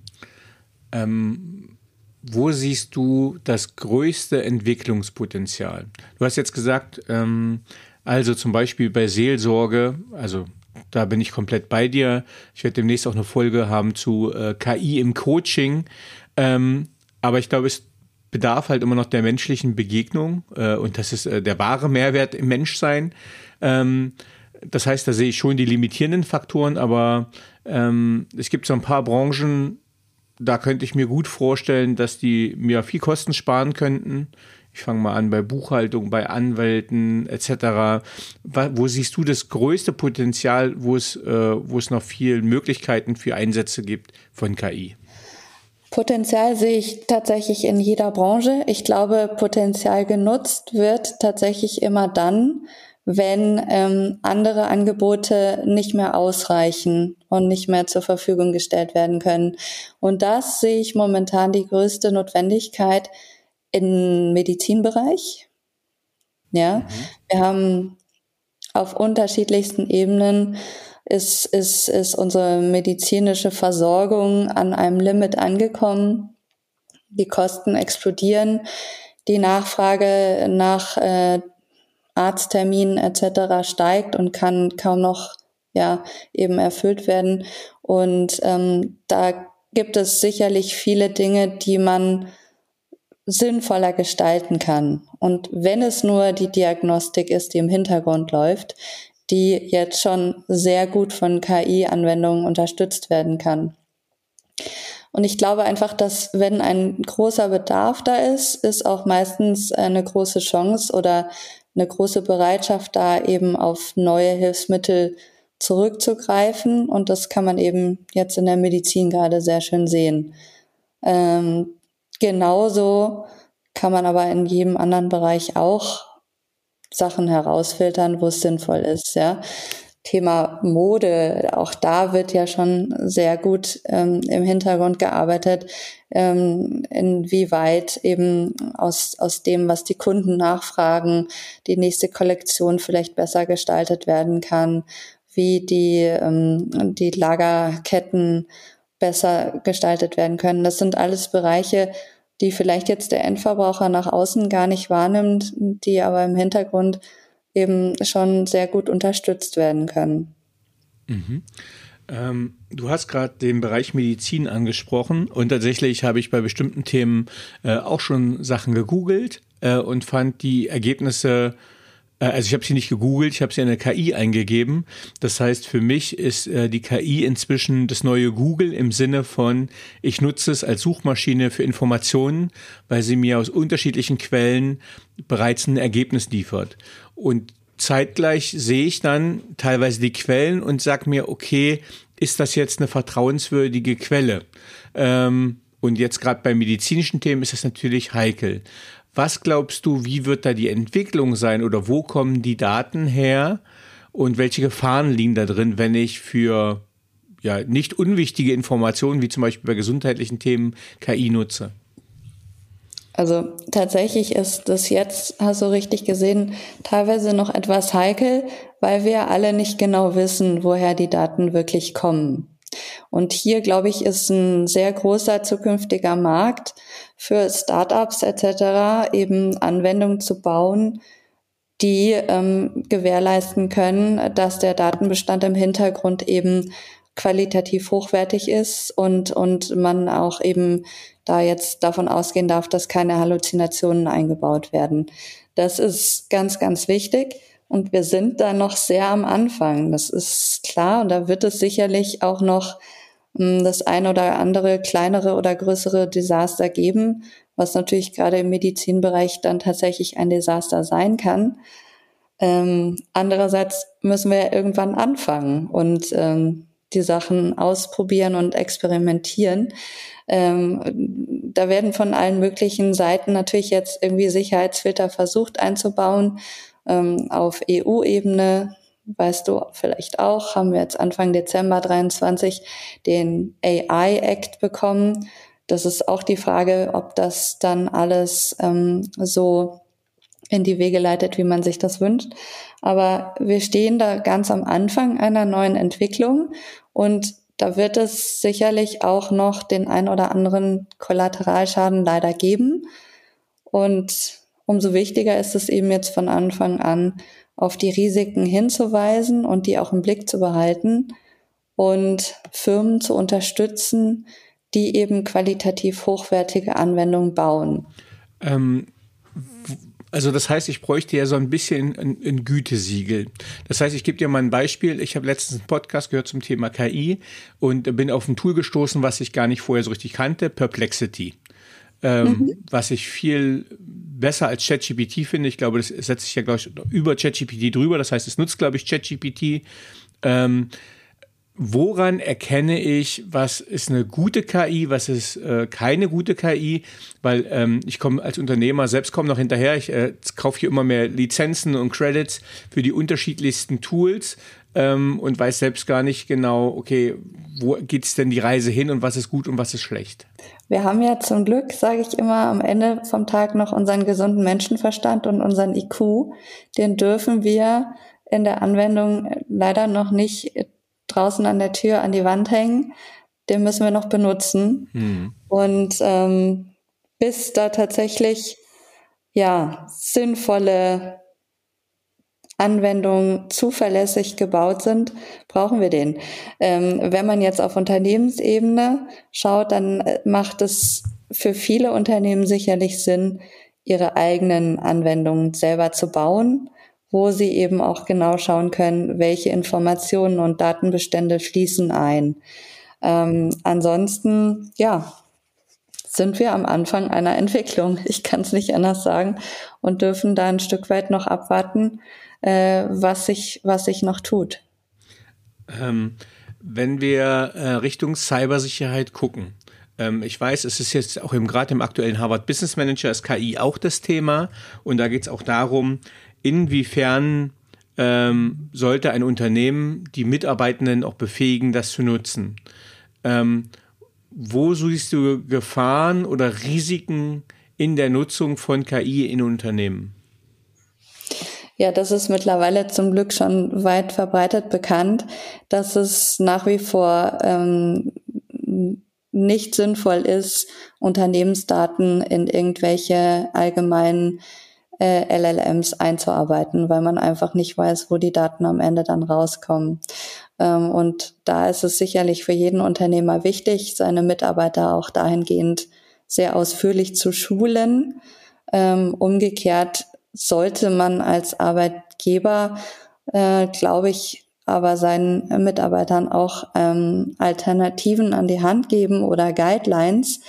Ähm, wo siehst du das größte Entwicklungspotenzial? Du hast jetzt gesagt, ähm, also zum Beispiel bei Seelsorge, also da bin ich komplett bei dir. Ich werde demnächst auch eine Folge haben zu äh, KI im Coaching. Ähm, aber ich glaube, es bedarf halt immer noch der menschlichen Begegnung äh, und das ist äh, der wahre Mehrwert im Menschsein. Ähm, das heißt, da sehe ich schon die limitierenden Faktoren, aber ähm, es gibt so ein paar Branchen, da könnte ich mir gut vorstellen, dass die mir viel Kosten sparen könnten. Ich fange mal an bei Buchhaltung, bei Anwälten etc. Wo siehst du das größte Potenzial, wo es, äh, wo es noch viel Möglichkeiten für Einsätze gibt von KI? Potenzial sehe ich tatsächlich in jeder Branche. Ich glaube, Potenzial genutzt wird tatsächlich immer dann, wenn ähm, andere Angebote nicht mehr ausreichen und nicht mehr zur Verfügung gestellt werden können. Und das sehe ich momentan die größte Notwendigkeit im Medizinbereich. Ja, mhm. wir haben auf unterschiedlichsten Ebenen ist, ist, ist unsere medizinische Versorgung an einem Limit angekommen. Die Kosten explodieren. Die Nachfrage nach äh, Arztterminen etc. steigt und kann kaum noch ja eben erfüllt werden. Und ähm, da gibt es sicherlich viele Dinge, die man sinnvoller gestalten kann. Und wenn es nur die Diagnostik ist, die im Hintergrund läuft, die jetzt schon sehr gut von KI-Anwendungen unterstützt werden kann. Und ich glaube einfach, dass wenn ein großer Bedarf da ist, ist auch meistens eine große Chance oder eine große Bereitschaft da, eben auf neue Hilfsmittel zurückzugreifen. Und das kann man eben jetzt in der Medizin gerade sehr schön sehen. Ähm, genauso kann man aber in jedem anderen Bereich auch Sachen herausfiltern, wo es sinnvoll ist, ja. Thema Mode, auch da wird ja schon sehr gut ähm, im Hintergrund gearbeitet, ähm, inwieweit eben aus, aus dem, was die Kunden nachfragen, die nächste Kollektion vielleicht besser gestaltet werden kann, wie die, ähm, die Lagerketten besser gestaltet werden können. Das sind alles Bereiche, die vielleicht jetzt der Endverbraucher nach außen gar nicht wahrnimmt, die aber im Hintergrund eben schon sehr gut unterstützt werden können. Mhm. Ähm, du hast gerade den Bereich Medizin angesprochen und tatsächlich habe ich bei bestimmten Themen äh, auch schon Sachen gegoogelt äh, und fand die Ergebnisse äh, also ich habe sie nicht gegoogelt, ich habe sie in der KI eingegeben. Das heißt, für mich ist äh, die KI inzwischen das neue Google im Sinne von, ich nutze es als Suchmaschine für Informationen, weil sie mir aus unterschiedlichen Quellen bereits ein Ergebnis liefert. Und zeitgleich sehe ich dann teilweise die Quellen und sage mir, okay, ist das jetzt eine vertrauenswürdige Quelle? Ähm, und jetzt gerade bei medizinischen Themen ist das natürlich heikel. Was glaubst du, wie wird da die Entwicklung sein oder wo kommen die Daten her? und welche Gefahren liegen da drin, wenn ich für ja, nicht unwichtige Informationen, wie zum Beispiel bei gesundheitlichen Themen, KI nutze? Also tatsächlich ist das jetzt, hast du richtig gesehen, teilweise noch etwas heikel, weil wir alle nicht genau wissen, woher die Daten wirklich kommen. Und hier, glaube ich, ist ein sehr großer zukünftiger Markt für Startups etc., eben Anwendungen zu bauen, die ähm, gewährleisten können, dass der Datenbestand im Hintergrund eben qualitativ hochwertig ist und, und man auch eben da jetzt davon ausgehen darf, dass keine Halluzinationen eingebaut werden. Das ist ganz, ganz wichtig. Und wir sind da noch sehr am Anfang. Das ist klar. Und da wird es sicherlich auch noch hm, das ein oder andere kleinere oder größere Desaster geben, was natürlich gerade im Medizinbereich dann tatsächlich ein Desaster sein kann. Ähm, andererseits müssen wir ja irgendwann anfangen und ähm, die Sachen ausprobieren und experimentieren. Ähm, da werden von allen möglichen Seiten natürlich jetzt irgendwie Sicherheitsfilter versucht einzubauen. Ähm, auf EU-Ebene, weißt du vielleicht auch, haben wir jetzt Anfang Dezember 23 den AI Act bekommen. Das ist auch die Frage, ob das dann alles ähm, so in die Wege leitet, wie man sich das wünscht. Aber wir stehen da ganz am Anfang einer neuen Entwicklung und da wird es sicherlich auch noch den ein oder anderen Kollateralschaden leider geben. Und umso wichtiger ist es eben jetzt von Anfang an, auf die Risiken hinzuweisen und die auch im Blick zu behalten und Firmen zu unterstützen, die eben qualitativ hochwertige Anwendungen bauen. Ähm, also das heißt, ich bräuchte ja so ein bisschen ein, ein Gütesiegel. Das heißt, ich gebe dir mal ein Beispiel. Ich habe letztens einen Podcast gehört zum Thema KI und bin auf ein Tool gestoßen, was ich gar nicht vorher so richtig kannte, Perplexity. Ähm, mhm. Was ich viel besser als ChatGPT finde. Ich glaube, das setzt sich ja, glaube ich, über ChatGPT drüber. Das heißt, es nutzt, glaube ich, ChatGPT. Ähm, woran erkenne ich, was ist eine gute KI, was ist äh, keine gute KI? Weil ähm, ich komme als Unternehmer selbst komme noch hinterher. Ich äh, kaufe hier immer mehr Lizenzen und Credits für die unterschiedlichsten Tools ähm, und weiß selbst gar nicht genau, okay, wo geht's denn die Reise hin und was ist gut und was ist schlecht? Wir haben ja zum Glück, sage ich immer, am Ende vom Tag noch unseren gesunden Menschenverstand und unseren IQ. Den dürfen wir in der Anwendung leider noch nicht draußen an der Tür an die Wand hängen. Den müssen wir noch benutzen. Mhm. Und ähm, bis da tatsächlich ja sinnvolle Anwendungen zuverlässig gebaut sind, brauchen wir den. Ähm, wenn man jetzt auf Unternehmensebene schaut, dann äh, macht es für viele Unternehmen sicherlich Sinn, ihre eigenen Anwendungen selber zu bauen wo sie eben auch genau schauen können, welche Informationen und Datenbestände fließen ein. Ähm, ansonsten, ja, sind wir am Anfang einer Entwicklung. Ich kann es nicht anders sagen und dürfen da ein Stück weit noch abwarten, äh, was sich was sich noch tut. Ähm, wenn wir äh, Richtung Cybersicherheit gucken, ähm, ich weiß, es ist jetzt auch im, gerade im aktuellen Harvard Business Manager ist KI auch das Thema und da geht es auch darum, inwiefern ähm, sollte ein Unternehmen die Mitarbeitenden auch befähigen, das zu nutzen. Ähm, wo siehst du Gefahren oder Risiken in der Nutzung von KI in Unternehmen? Ja, das ist mittlerweile zum Glück schon weit verbreitet bekannt, dass es nach wie vor ähm, nicht sinnvoll ist, Unternehmensdaten in irgendwelche allgemeinen äh, LLMs einzuarbeiten, weil man einfach nicht weiß, wo die Daten am Ende dann rauskommen. Ähm, und da ist es sicherlich für jeden Unternehmer wichtig, seine Mitarbeiter auch dahingehend sehr ausführlich zu schulen. Ähm, umgekehrt sollte man als Arbeitgeber, äh, glaube ich, aber seinen Mitarbeitern auch ähm, Alternativen an die Hand geben oder Guidelines,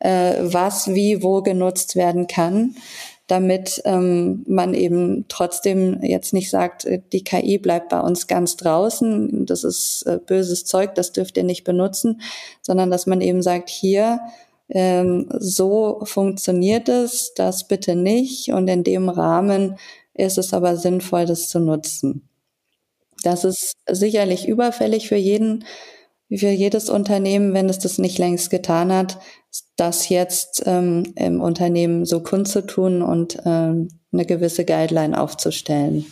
äh, was wie wo genutzt werden kann, damit ähm, man eben trotzdem jetzt nicht sagt, äh, die KI bleibt bei uns ganz draußen, das ist äh, böses Zeug, das dürft ihr nicht benutzen, sondern dass man eben sagt, hier, ähm, so funktioniert es, das bitte nicht und in dem Rahmen ist es aber sinnvoll, das zu nutzen. das ist sicherlich überfällig für jeden, für jedes Unternehmen, wenn es das nicht längst getan hat, das jetzt ähm, im Unternehmen so kundzutun und ähm, eine gewisse Guideline aufzustellen.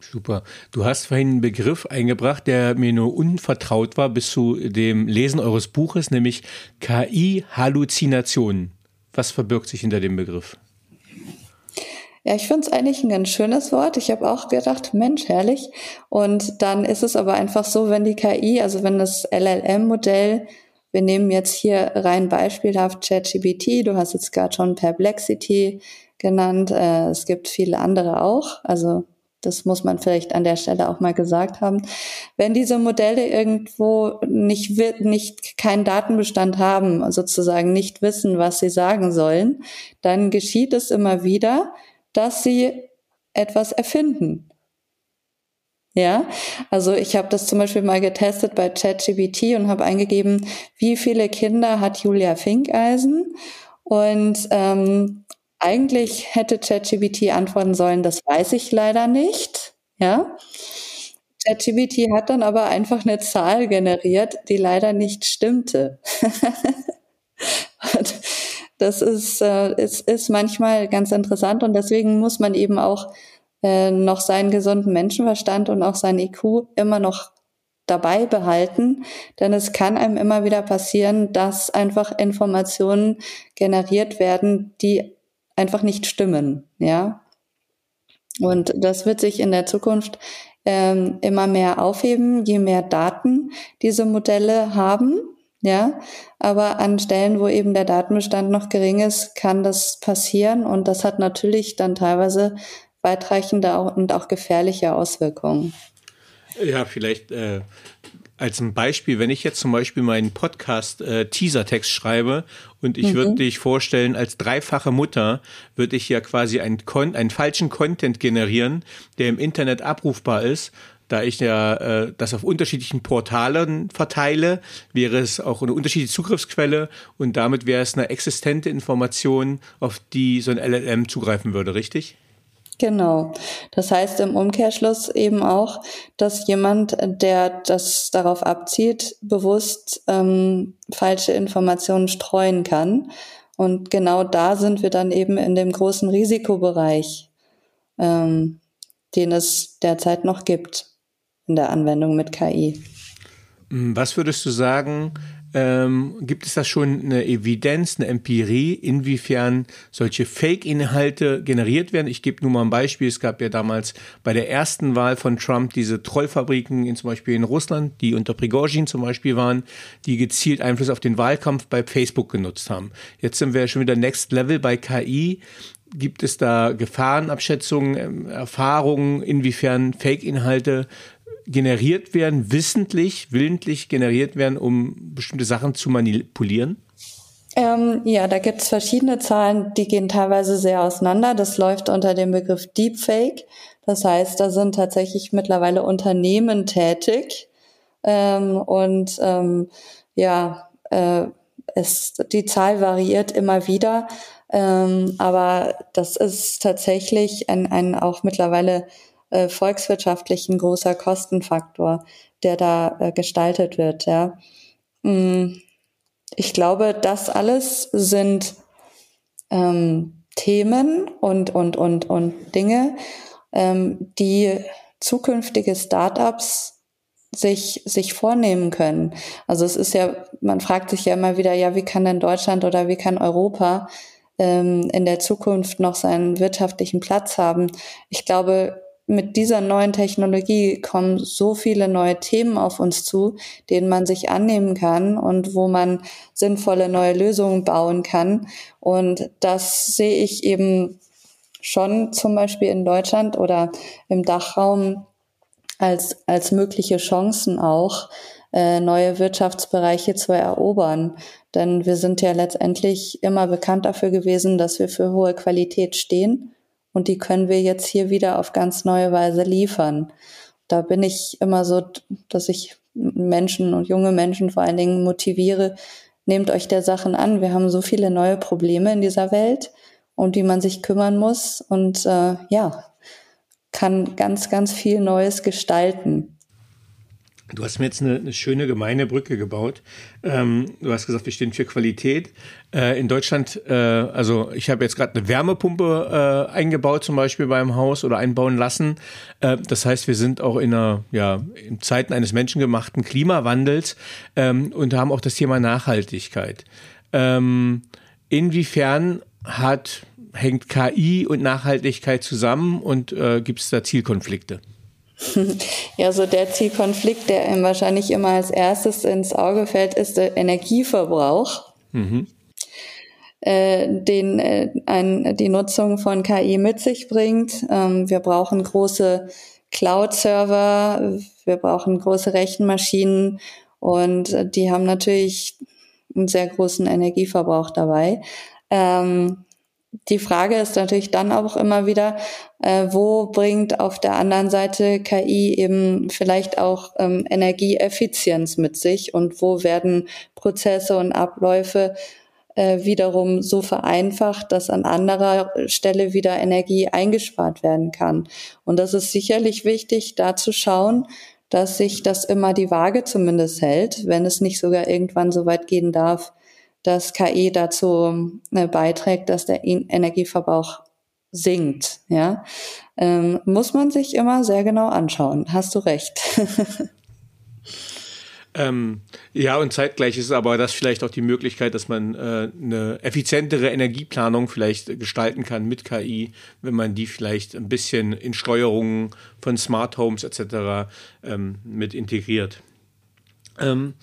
Super. Du hast vorhin einen Begriff eingebracht, der mir nur unvertraut war bis zu dem Lesen eures Buches, nämlich KI-Halluzinationen. Was verbirgt sich hinter dem Begriff? Ja, ich finde es eigentlich ein ganz schönes Wort. Ich habe auch gedacht, Mensch, herrlich. Und dann ist es aber einfach so, wenn die KI, also wenn das LLM-Modell, wir nehmen jetzt hier rein beispielhaft ChatGPT, du hast jetzt gerade schon Perplexity genannt, äh, es gibt viele andere auch, also das muss man vielleicht an der Stelle auch mal gesagt haben. Wenn diese Modelle irgendwo nicht, nicht keinen Datenbestand haben, sozusagen nicht wissen, was sie sagen sollen, dann geschieht es immer wieder, dass sie etwas erfinden. Ja, also ich habe das zum Beispiel mal getestet bei ChatGPT und habe eingegeben, wie viele Kinder hat Julia Finkeisen? Und ähm, eigentlich hätte ChatGPT antworten sollen, das weiß ich leider nicht. Ja. ChatGPT hat dann aber einfach eine Zahl generiert, die leider nicht stimmte. das ist, äh, ist, ist manchmal ganz interessant und deswegen muss man eben auch äh, noch seinen gesunden Menschenverstand und auch sein IQ immer noch dabei behalten, denn es kann einem immer wieder passieren, dass einfach Informationen generiert werden, die einfach nicht stimmen, ja. Und das wird sich in der Zukunft ähm, immer mehr aufheben, je mehr Daten diese Modelle haben, ja. Aber an Stellen, wo eben der Datenbestand noch gering ist, kann das passieren und das hat natürlich dann teilweise weitreichende und auch gefährliche Auswirkungen. Ja, vielleicht äh, als ein Beispiel, wenn ich jetzt zum Beispiel meinen Podcast äh, Teasertext schreibe und ich mhm. würde dich vorstellen, als dreifache Mutter würde ich ja quasi einen, einen falschen Content generieren, der im Internet abrufbar ist. Da ich ja äh, das auf unterschiedlichen Portalen verteile, wäre es auch eine unterschiedliche Zugriffsquelle und damit wäre es eine existente Information, auf die so ein LLM zugreifen würde, richtig? Genau. Das heißt im Umkehrschluss eben auch, dass jemand, der das darauf abzieht, bewusst ähm, falsche Informationen streuen kann. Und genau da sind wir dann eben in dem großen Risikobereich, ähm, den es derzeit noch gibt in der Anwendung mit KI. Was würdest du sagen, ähm, gibt es da schon eine Evidenz, eine Empirie, inwiefern solche Fake-Inhalte generiert werden? Ich gebe nur mal ein Beispiel. Es gab ja damals bei der ersten Wahl von Trump diese Trollfabriken in, zum Beispiel in Russland, die unter Prigozhin zum Beispiel waren, die gezielt Einfluss auf den Wahlkampf bei Facebook genutzt haben. Jetzt sind wir schon wieder Next Level bei KI. Gibt es da Gefahrenabschätzungen, ähm, Erfahrungen, inwiefern Fake-Inhalte generiert werden, wissentlich, willentlich generiert werden, um bestimmte Sachen zu manipulieren? Ähm, ja, da gibt es verschiedene Zahlen, die gehen teilweise sehr auseinander. Das läuft unter dem Begriff Deepfake. Das heißt, da sind tatsächlich mittlerweile Unternehmen tätig. Ähm, und ähm, ja, äh, es, die Zahl variiert immer wieder. Ähm, aber das ist tatsächlich ein, ein auch mittlerweile äh, volkswirtschaftlich ein großer Kostenfaktor, der da äh, gestaltet wird. Ja. Mm, ich glaube, das alles sind ähm, Themen und, und, und, und Dinge, ähm, die zukünftige Startups sich, sich vornehmen können. Also es ist ja, man fragt sich ja immer wieder, ja, wie kann denn Deutschland oder wie kann Europa ähm, in der Zukunft noch seinen wirtschaftlichen Platz haben? Ich glaube, mit dieser neuen Technologie kommen so viele neue Themen auf uns zu, denen man sich annehmen kann und wo man sinnvolle neue Lösungen bauen kann. Und das sehe ich eben schon zum Beispiel in Deutschland oder im Dachraum als, als mögliche Chancen auch, äh, neue Wirtschaftsbereiche zu erobern. Denn wir sind ja letztendlich immer bekannt dafür gewesen, dass wir für hohe Qualität stehen und die können wir jetzt hier wieder auf ganz neue Weise liefern. Da bin ich immer so, dass ich Menschen und junge Menschen vor allen Dingen motiviere, nehmt euch der Sachen an. Wir haben so viele neue Probleme in dieser Welt, um die man sich kümmern muss und äh, ja, kann ganz, ganz viel Neues gestalten. Du hast mir jetzt eine, eine schöne gemeine Brücke gebaut. Ähm, du hast gesagt, wir stehen für Qualität. Äh, in Deutschland, äh, also ich habe jetzt gerade eine Wärmepumpe äh, eingebaut, zum Beispiel beim Haus oder einbauen lassen. Äh, das heißt, wir sind auch in einer, ja, in Zeiten eines menschengemachten Klimawandels ähm, und haben auch das Thema Nachhaltigkeit. Ähm, inwiefern hat hängt KI und Nachhaltigkeit zusammen und äh, gibt es da Zielkonflikte? Ja, so der Zielkonflikt, der ihm wahrscheinlich immer als erstes ins Auge fällt, ist der Energieverbrauch, mhm. äh, den äh, ein, die Nutzung von KI mit sich bringt. Ähm, wir brauchen große Cloud-Server, wir brauchen große Rechenmaschinen und äh, die haben natürlich einen sehr großen Energieverbrauch dabei. Ähm, die Frage ist natürlich dann auch immer wieder, äh, wo bringt auf der anderen Seite KI eben vielleicht auch ähm, Energieeffizienz mit sich und wo werden Prozesse und Abläufe äh, wiederum so vereinfacht, dass an anderer Stelle wieder Energie eingespart werden kann. Und das ist sicherlich wichtig, da zu schauen, dass sich das immer die Waage zumindest hält, wenn es nicht sogar irgendwann so weit gehen darf, dass KI dazu äh, beiträgt, dass der Energieverbrauch sinkt. Ja, ähm, muss man sich immer sehr genau anschauen. Hast du recht. Ähm, ja, und zeitgleich ist aber das vielleicht auch die Möglichkeit, dass man äh, eine effizientere Energieplanung vielleicht gestalten kann mit KI, wenn man die vielleicht ein bisschen in Steuerungen von Smart Homes etc. Ähm, mit integriert. Ähm,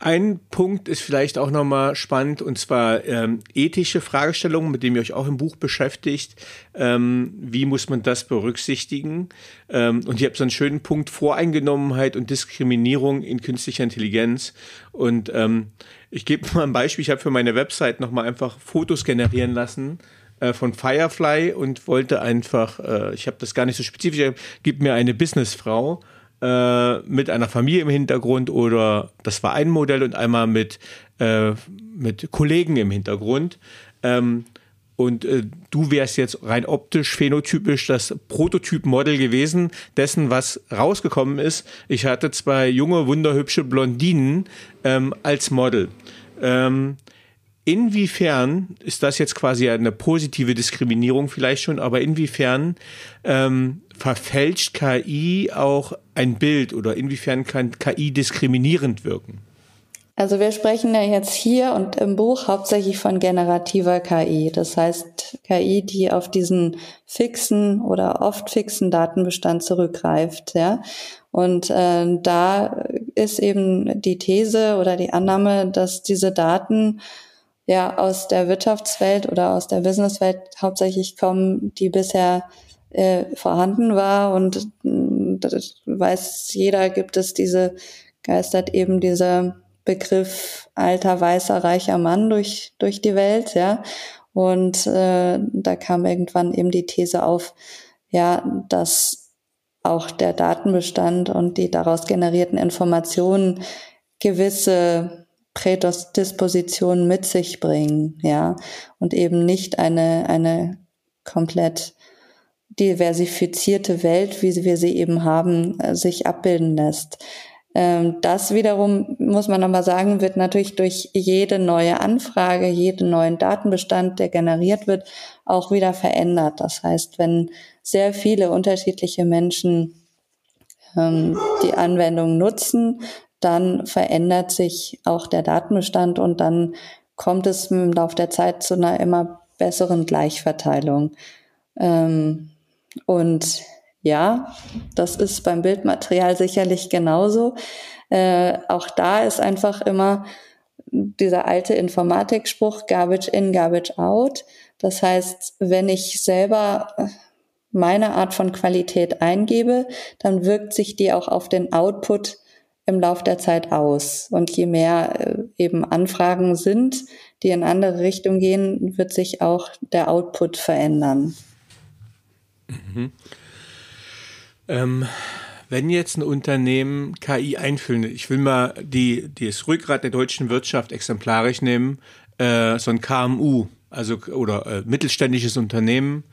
ein Punkt ist vielleicht auch nochmal spannend, und zwar ähm, ethische Fragestellungen, mit denen ihr euch auch im Buch beschäftigt. Ähm, wie muss man das berücksichtigen? Ähm, und ihr habt so einen schönen Punkt Voreingenommenheit und Diskriminierung in künstlicher Intelligenz. Und ähm, ich gebe mal ein Beispiel. Ich habe für meine Website nochmal einfach Fotos generieren lassen äh, von Firefly und wollte einfach, äh, ich habe das gar nicht so spezifisch, gib mir eine Businessfrau äh, mit einer Familie im Hintergrund oder das war ein Modell und einmal mit, äh, mit Kollegen im Hintergrund. Ähm, und äh, du wärst jetzt rein optisch, phänotypisch das Prototyp-Model gewesen, dessen, was rausgekommen ist. Ich hatte zwei junge, wunderhübsche Blondinen ähm, als Model. Ähm, inwiefern ist das jetzt quasi eine positive Diskriminierung vielleicht schon, aber inwiefern ähm, verfälscht KI auch ein Bild oder inwiefern kann KI diskriminierend wirken? Also wir sprechen ja jetzt hier und im Buch hauptsächlich von generativer KI. Das heißt KI, die auf diesen fixen oder oft fixen Datenbestand zurückgreift. Ja? Und äh, da ist eben die These oder die Annahme, dass diese Daten ja aus der Wirtschaftswelt oder aus der Businesswelt hauptsächlich kommen, die bisher äh, vorhanden war und mm, das weiß jeder, gibt es diese, geistert eben dieser Begriff alter, weißer, reicher Mann durch, durch die Welt, ja. Und äh, da kam irgendwann eben die These auf, ja, dass auch der Datenbestand und die daraus generierten Informationen gewisse Prädispositionen mit sich bringen, ja, und eben nicht eine, eine komplett diversifizierte Welt, wie wir sie eben haben, äh, sich abbilden lässt. Ähm, das wiederum, muss man aber sagen, wird natürlich durch jede neue Anfrage, jeden neuen Datenbestand, der generiert wird, auch wieder verändert. Das heißt, wenn sehr viele unterschiedliche Menschen ähm, die Anwendung nutzen, dann verändert sich auch der Datenbestand und dann kommt es im Laufe der Zeit zu einer immer besseren Gleichverteilung. Ähm, und ja, das ist beim Bildmaterial sicherlich genauso. Äh, auch da ist einfach immer dieser alte Informatikspruch Garbage in, Garbage out. Das heißt, wenn ich selber meine Art von Qualität eingebe, dann wirkt sich die auch auf den Output im Lauf der Zeit aus. Und je mehr äh, eben Anfragen sind, die in andere Richtung gehen, wird sich auch der Output verändern. Mhm. Ähm, wenn jetzt ein Unternehmen KI einfüllen, ich will mal die, die das Rückgrat der deutschen Wirtschaft exemplarisch nehmen, äh, so ein KMU, also oder äh, mittelständisches Unternehmen,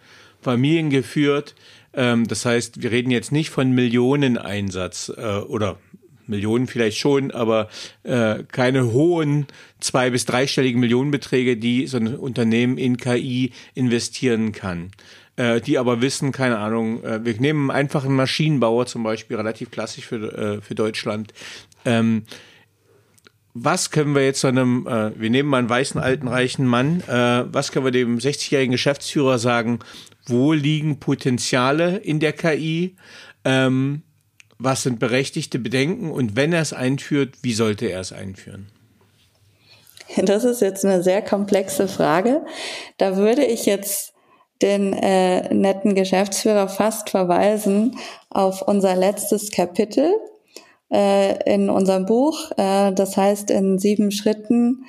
familiengeführt, Ähm, das heißt, wir reden jetzt nicht von Millioneneinsatz äh, oder Millionen vielleicht schon, aber äh, keine hohen zwei- bis dreistelligen Millionenbeträge, die so ein Unternehmen in KI investieren kann. Äh, die aber wissen, keine Ahnung, äh, wir nehmen einfach einen Maschinenbauer zum Beispiel, relativ klassisch für, äh, für Deutschland. Ähm, was können wir jetzt so einem, äh, wir nehmen mal einen weißen, alten, reichen Mann, äh, was können wir dem 60-jährigen Geschäftsführer sagen, wo liegen Potenziale in der KI? Ähm, was sind berechtigte Bedenken und wenn er es einführt, wie sollte er es einführen? Das ist jetzt eine sehr komplexe Frage. Da würde ich jetzt den äh, netten Geschäftsführer fast verweisen auf unser letztes Kapitel äh, in unserem Buch. Äh, das heißt in sieben Schritten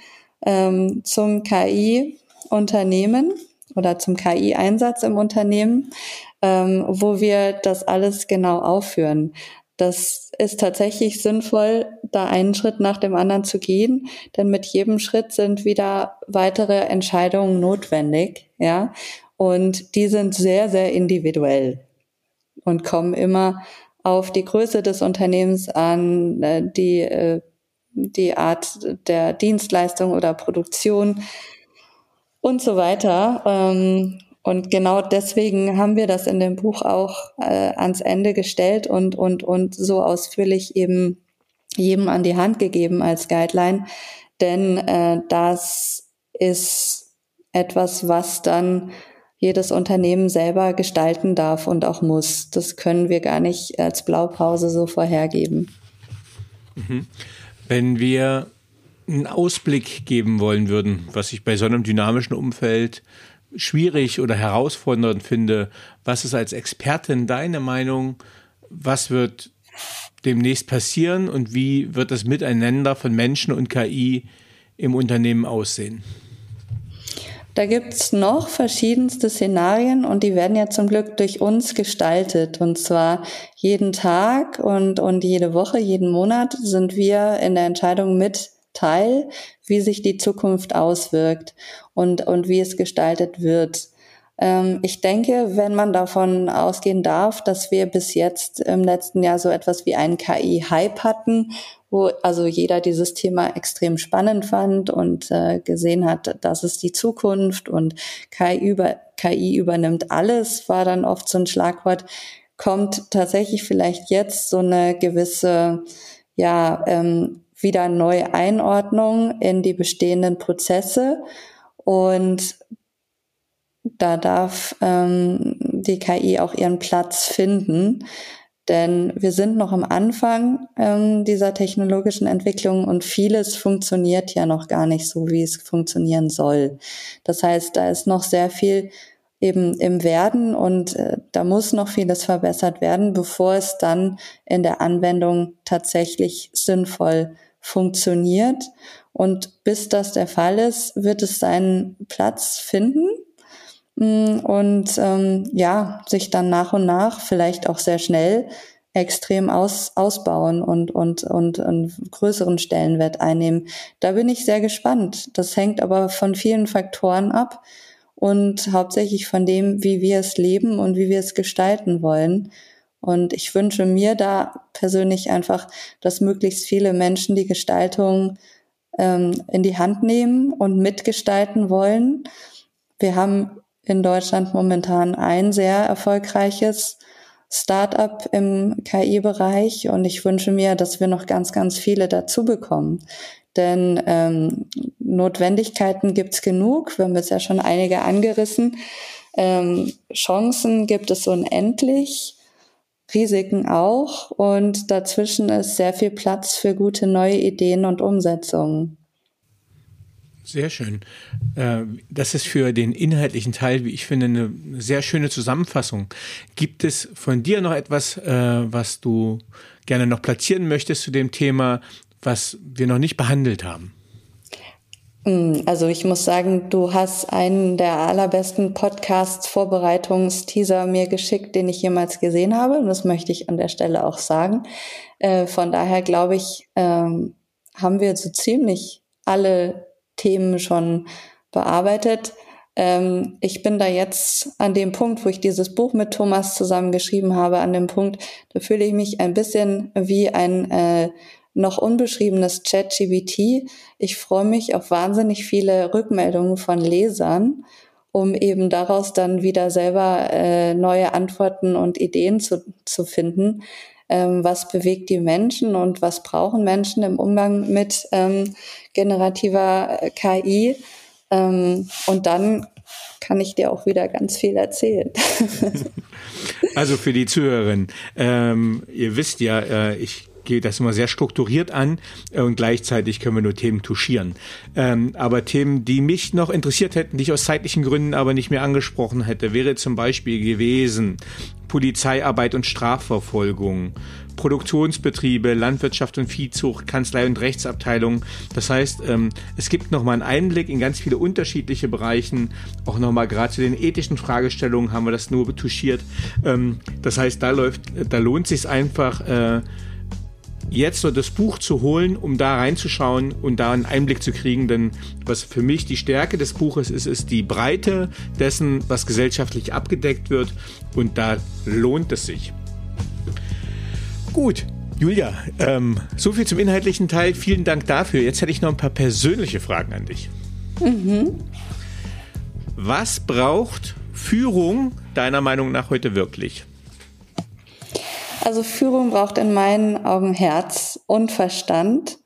ähm, zum KI-Unternehmen oder zum KI-Einsatz im Unternehmen, ähm, wo wir das alles genau aufführen. Das ist tatsächlich sinnvoll, da einen Schritt nach dem anderen zu gehen, denn mit jedem Schritt sind wieder weitere Entscheidungen notwendig, ja. Und die sind sehr, sehr individuell und kommen immer auf die Größe des Unternehmens an, äh, die, äh, die Art der Dienstleistung oder Produktion und so weiter. Und genau deswegen haben wir das in dem Buch auch äh, ans Ende gestellt und, und, und so ausführlich eben jedem an die Hand gegeben als Guideline. Denn äh, das ist etwas, was dann jedes Unternehmen selber gestalten darf und auch muss. Das können wir gar nicht als Blaupause so vorhergeben. Mhm. Wenn wir einen Ausblick geben wollen würden, was ich bei so einem dynamischen Umfeld schwierig oder herausfordernd finde. Was ist als Expertin deine Meinung? Was wird demnächst passieren und wie wird das Miteinander von Menschen und KI im Unternehmen aussehen? Da gibt's noch verschiedenste Szenarien und die werden ja zum Glück durch uns gestaltet. Und zwar jeden Tag und, und jede Woche, jeden Monat sind wir in der Entscheidung mit Teil, wie sich die Zukunft auswirkt und, und wie es gestaltet wird. Ähm, ich denke, wenn man davon ausgehen darf, dass wir bis jetzt im letzten Jahr so etwas wie einen KI-Hype hatten, wo also jeder dieses Thema extrem spannend fand und äh, gesehen hat, das ist die Zukunft und KI, über, KI übernimmt alles, war dann oft so ein Schlagwort, kommt tatsächlich vielleicht jetzt so eine gewisse ja, ähm, wieder neue Einordnung in die bestehenden Prozesse und da darf ähm, die KI auch ihren Platz finden, denn wir sind noch am Anfang ähm, dieser technologischen Entwicklung und vieles funktioniert ja noch gar nicht so, wie es funktionieren soll. Das heißt, da ist noch sehr viel eben im Werden und äh, da muss noch vieles verbessert werden, bevor es dann in der Anwendung tatsächlich sinnvoll funktioniert. Und bis das der Fall ist, wird es seinen Platz finden mm, und ähm, ja, sich dann nach und nach, vielleicht auch sehr schnell, extrem aus, ausbauen und, und, und einen größeren Stellenwert einnehmen. Da bin ich sehr gespannt. Das hängt aber von vielen Faktoren ab und hauptsächlich von dem, wie wir es leben und wie wir es gestalten wollen. Und ich wünsche mir da persönlich einfach, dass möglichst viele Menschen die Gestaltung ähm, in die Hand nehmen und mitgestalten wollen. Wir haben in Deutschland momentan ein sehr erfolgreiches Startup im KI-Bereich und ich wünsche mir, dass wir noch ganz, ganz viele dazu bekommen. Denn ähm, Notwendigkeiten gibt's genug. Wir haben jetzt ja schon einige angerissen. Ähm, Chancen gibt es unendlich. Risiken auch und dazwischen ist sehr viel Platz für gute neue Ideen und Umsetzungen. Sehr schön. Äh, das ist für den inhaltlichen Teil, wie ich finde, eine sehr schöne Zusammenfassung. Gibt es von dir noch etwas, äh, was du gerne noch platzieren möchtest zu dem Thema, was wir noch nicht behandelt haben? Hm, also ich muss sagen, du hast einen der allerbesten Podcasts-Vorbereitungsteaser mir geschickt, den ich jemals gesehen habe. Und das möchte ich an der Stelle auch sagen. Äh, von daher glaube ich, ähm, haben wir so ziemlich alle Themen schon bearbeitet. ähm, ich bin da jetzt an dem Punkt, wo ich dieses Buch mit Thomas zusammen geschrieben habe, an dem Punkt, da fühle ich mich ein bisschen wie ein äh, noch unbeschriebenes Chat-GBT. Ich freue mich auf wahnsinnig viele Rückmeldungen von Lesern, um eben daraus dann wieder selber äh, neue Antworten und Ideen zu, zu finden. Ähm, was bewegt die Menschen und was brauchen Menschen im Umgang mit ähm, generativer äh, KI? Ähm, und dann kann ich dir auch wieder ganz viel erzählen. also für die Zuhörerin, ähm, ihr wisst ja, äh, ich gehe das immer sehr strukturiert an äh, und gleichzeitig können wir nur Themen touchieren. Ähm, aber Themen, die mich noch interessiert hätten, die ich aus zeitlichen Gründen aber nicht mehr angesprochen hätte, wäre zum Beispiel gewesen Polizeiarbeit und Strafverfolgung, Produktionsbetriebe, Landwirtschaft und Viehzucht, Kanzlei und Rechtsabteilung. Das heißt, ähm, es gibt nochmal einen Einblick in ganz viele unterschiedliche Bereichen. Auch nochmal gerade zu den ethischen Fragestellungen haben wir das nur touchiert. Ähm, das heißt, da läuft, da lohnt sich einfach, äh, jetzt so das Buch zu holen, um da reinzuschauen und da einen Einblick zu kriegen. Denn was für mich die Stärke des Buches ist, ist die Breite dessen, was gesellschaftlich abgedeckt wird. Und da lohnt es sich. Gut, Julia, ähm, so viel zum inhaltlichen Teil. Vielen Dank dafür. Jetzt hätte ich noch ein paar persönliche Fragen an dich. Mhm. Was braucht Führung deiner Meinung nach heute wirklich? Also Führung braucht in meinen Augen Herz und Verstand,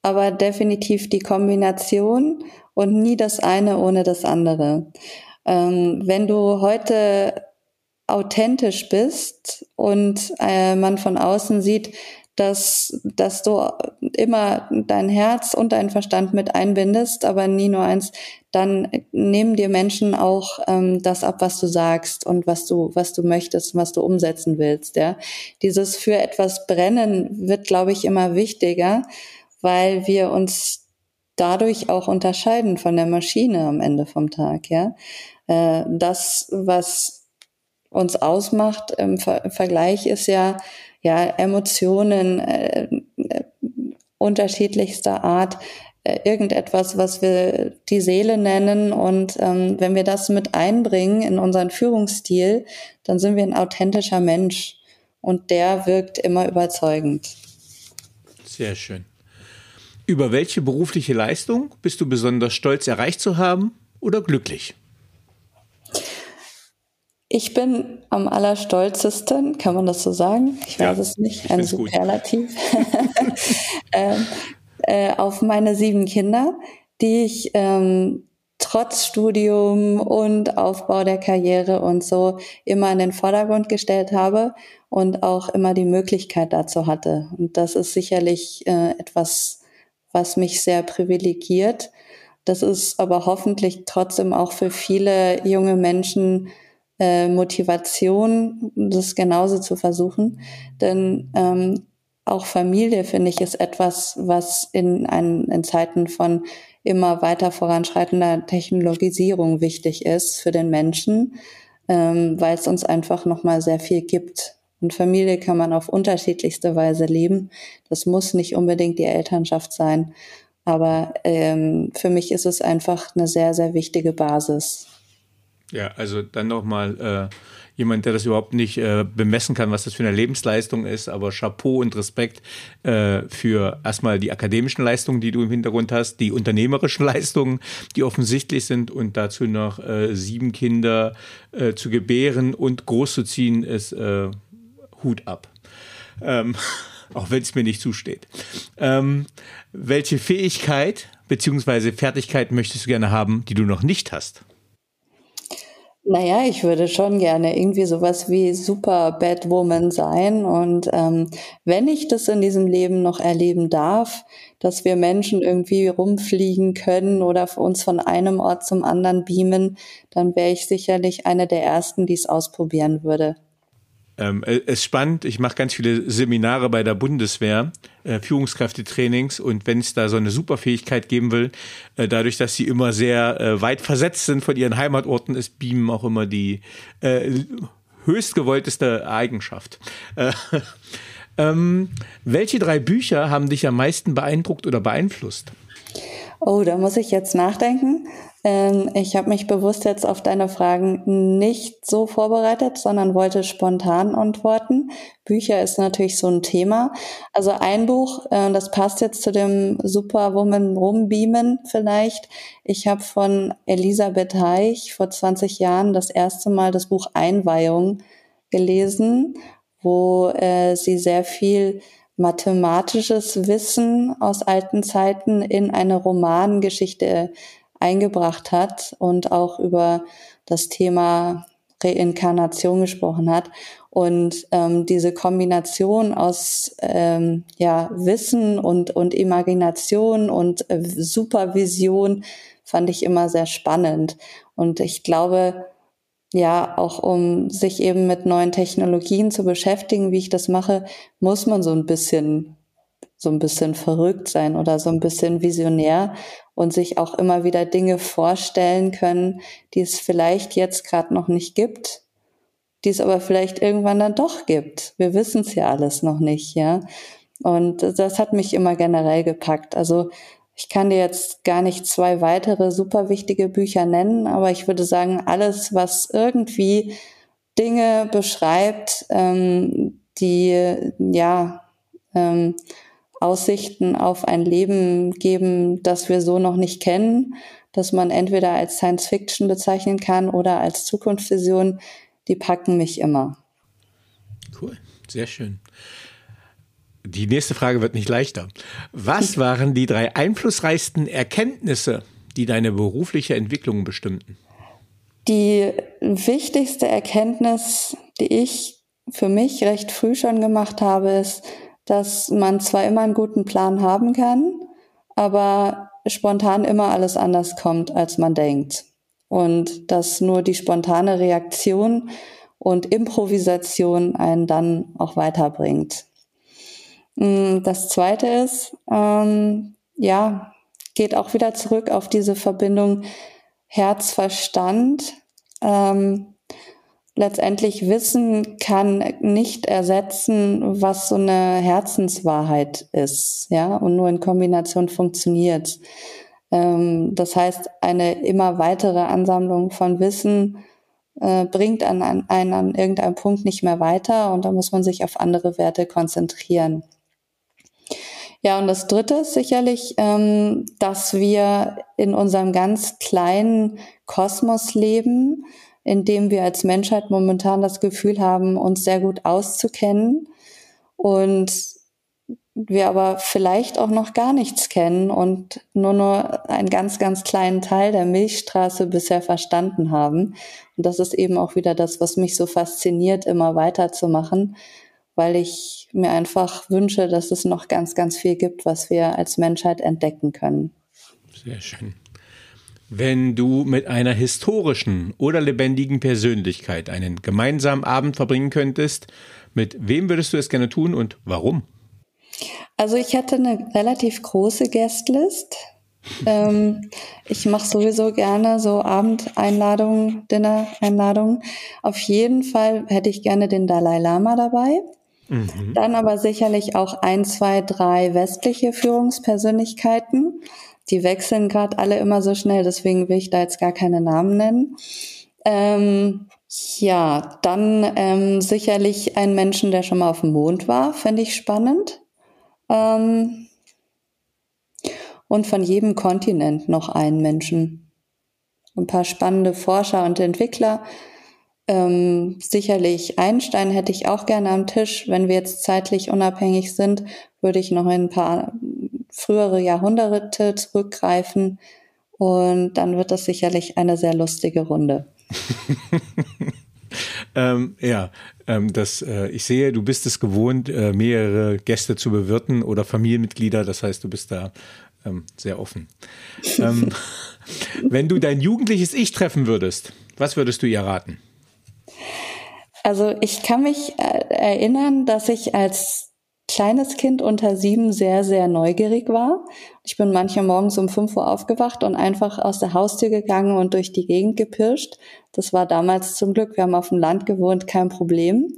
aber definitiv die Kombination und nie das eine ohne das andere. Ähm, wenn du heute authentisch bist und äh, man von außen sieht, dass, dass du immer dein Herz und dein Verstand mit einbindest, aber nie nur eins, dann nehmen dir Menschen auch ähm, das ab, was du sagst und was du, was du möchtest, was du umsetzen willst. Ja, dieses für etwas brennen wird, glaube ich, immer wichtiger, weil wir uns dadurch auch unterscheiden von der Maschine am Ende vom Tag. Ja, äh, das, was uns ausmacht im Ver Vergleich, ist ja ja, Emotionen äh, äh, unterschiedlichster Art, äh, irgendetwas, was wir die Seele nennen. Und ähm, wenn wir das mit einbringen in unseren Führungsstil, dann sind wir ein authentischer Mensch. Und der wirkt immer überzeugend. Sehr schön. Über welche berufliche Leistung bist du besonders stolz erreicht zu haben oder glücklich? Ich bin am allerstolzesten, kann man das so sagen? Ich weiß ja, es nicht, ein Superlativ. ähm, äh, auf meine sieben Kinder, die ich ähm, trotz Studium und Aufbau der Karriere und so immer in den Vordergrund gestellt habe und auch immer die Möglichkeit dazu hatte. Und das ist sicherlich äh, etwas, was mich sehr privilegiert. Das ist aber hoffentlich trotzdem auch für viele junge Menschen äh, Motivation, das genauso zu versuchen. Denn ähm, auch Familie, finde ich, ist etwas, was in, ein, in Zeiten von immer weiter voranschreitender Technologisierung wichtig ist für den Menschen, ähm, weil es uns einfach nochmal sehr viel gibt. Und Familie kann man auf unterschiedlichste Weise leben. Das muss nicht unbedingt die Elternschaft sein. Aber ähm, für mich ist es einfach eine sehr, sehr wichtige Basis. Ja, also dann nochmal äh, jemand, der das überhaupt nicht äh, bemessen kann, was das für eine Lebensleistung ist, aber Chapeau und Respekt äh, für erstmal die akademischen Leistungen, die du im Hintergrund hast, die unternehmerischen Leistungen, die offensichtlich sind und dazu noch äh, sieben Kinder äh, zu gebären und großzuziehen, ist äh, Hut ab. Ähm, auch wenn es mir nicht zusteht. Ähm, welche Fähigkeit beziehungsweise Fertigkeit möchtest du gerne haben, die du noch nicht hast? Naja, ich würde schon gerne irgendwie sowas wie Super Batwoman sein. Und ähm, wenn ich das in diesem Leben noch erleben darf, dass wir Menschen irgendwie rumfliegen können oder uns von einem Ort zum anderen beamen, dann wäre ich sicherlich eine der ersten, die es ausprobieren würde. Ähm, es ist spannend. Ich mache ganz viele Seminare bei der Bundeswehr, äh, Führungskräftetrainings und wenn es da so eine Superfähigkeit geben will, äh, dadurch, dass sie immer sehr äh, weit versetzt sind von ihren Heimatorten, ist Beamen auch immer die äh, höchst gewollteste Eigenschaft. Äh, ähm, welche drei Bücher haben dich am meisten beeindruckt oder beeinflusst? Oh, da muss ich jetzt nachdenken. Ähm, ich habe mich bewusst jetzt auf deine Fragen nicht so vorbereitet, sondern wollte spontan antworten. Bücher ist natürlich so ein Thema. Also ein Buch, äh, das passt jetzt zu dem Superwoman Rumbeamen vielleicht. Ich habe von Elisabeth Heich vor 20 Jahren das erste Mal das Buch Einweihung gelesen, wo äh, sie sehr viel mathematisches Wissen aus alten Zeiten in eine Romangeschichte eingebracht hat und auch über das Thema Reinkarnation gesprochen hat. Und ähm, diese Kombination aus ähm, ja, Wissen und, und Imagination und äh, Supervision fand ich immer sehr spannend. Und ich glaube, ja, auch um sich eben mit neuen Technologien zu beschäftigen, wie ich das mache, muss man so ein bisschen, so ein bisschen verrückt sein oder so ein bisschen visionär und sich auch immer wieder Dinge vorstellen können, die es vielleicht jetzt gerade noch nicht gibt, die es aber vielleicht irgendwann dann doch gibt. Wir wissen es ja alles noch nicht, ja. Und das hat mich immer generell gepackt. Also ich kann dir jetzt gar nicht zwei weitere super wichtige Bücher nennen, aber ich würde sagen, alles, was irgendwie Dinge beschreibt, ähm, die ja ähm, Aussichten auf ein Leben geben, das wir so noch nicht kennen, dass man entweder als Science Fiction bezeichnen kann oder als Zukunftsvision, die packen mich immer. Cool, sehr schön. Die nächste Frage wird nicht leichter. Was waren die drei einflussreichsten Erkenntnisse, die deine berufliche Entwicklung bestimmten? Die wichtigste Erkenntnis, die ich für mich recht früh schon gemacht habe, ist, dass man zwar immer einen guten Plan haben kann, aber spontan immer alles anders kommt, als man denkt. Und dass nur die spontane Reaktion und Improvisation einen dann auch weiterbringt. Mm, das zweite ist, ähm, ja, geht auch wieder zurück auf diese Verbindung Herz-Verstand. Ähm, letztendlich Wissen kann nicht ersetzen, was so eine Herzenswahrheit ist, ja, und nur in Kombination funktioniert. Ähm, das heißt, eine immer weitere Ansammlung von Wissen äh, bringt an, an einen an irgendeinem Punkt nicht mehr weiter und da muss man sich auf andere Werte konzentrieren. Ja, und das Dritte ist sicherlich, ähm, dass wir in unserem ganz kleinen Kosmos leben, in dem wir als Menschheit momentan das Gefühl haben, uns sehr gut auszukennen und wir aber vielleicht auch noch gar nichts kennen und nur nur einen ganz, ganz kleinen Teil der Milchstraße bisher verstanden haben. Und das ist eben auch wieder das, was mich so fasziniert, immer weiterzumachen, weil ich mir einfach wünsche, dass es noch ganz, ganz viel gibt, was wir als Menschheit entdecken können. Sehr schön. Wenn du mit einer historischen oder lebendigen Persönlichkeit einen gemeinsamen Abend verbringen könntest, mit wem würdest du es gerne tun und warum? Also ich hätte eine relativ große Guestlist. ähm, ich mache sowieso gerne so Abendeinladungen, Dinner-Einladungen. Auf jeden Fall hätte ich gerne den Dalai Lama dabei. Mhm. Dann aber sicherlich auch ein, zwei, drei westliche Führungspersönlichkeiten. Die wechseln gerade alle immer so schnell, deswegen will ich da jetzt gar keine Namen nennen. Ähm, ja, dann ähm, sicherlich ein Menschen, der schon mal auf dem Mond war, fände ich spannend. Ähm, und von jedem Kontinent noch einen Menschen. Ein paar spannende Forscher und Entwickler. Ähm, sicherlich Einstein hätte ich auch gerne am Tisch. Wenn wir jetzt zeitlich unabhängig sind, würde ich noch ein paar frühere Jahrhunderte zurückgreifen. Und dann wird das sicherlich eine sehr lustige Runde. ähm, ja, ähm, das, äh, ich sehe, du bist es gewohnt, äh, mehrere Gäste zu bewirten oder Familienmitglieder. Das heißt, du bist da ähm, sehr offen. Ähm, wenn du dein jugendliches Ich treffen würdest, was würdest du ihr raten? Also ich kann mich äh, erinnern, dass ich als kleines Kind unter sieben sehr, sehr neugierig war. Ich bin manchmal morgens um fünf Uhr aufgewacht und einfach aus der Haustür gegangen und durch die Gegend gepirscht. Das war damals zum Glück, wir haben auf dem Land gewohnt, kein Problem.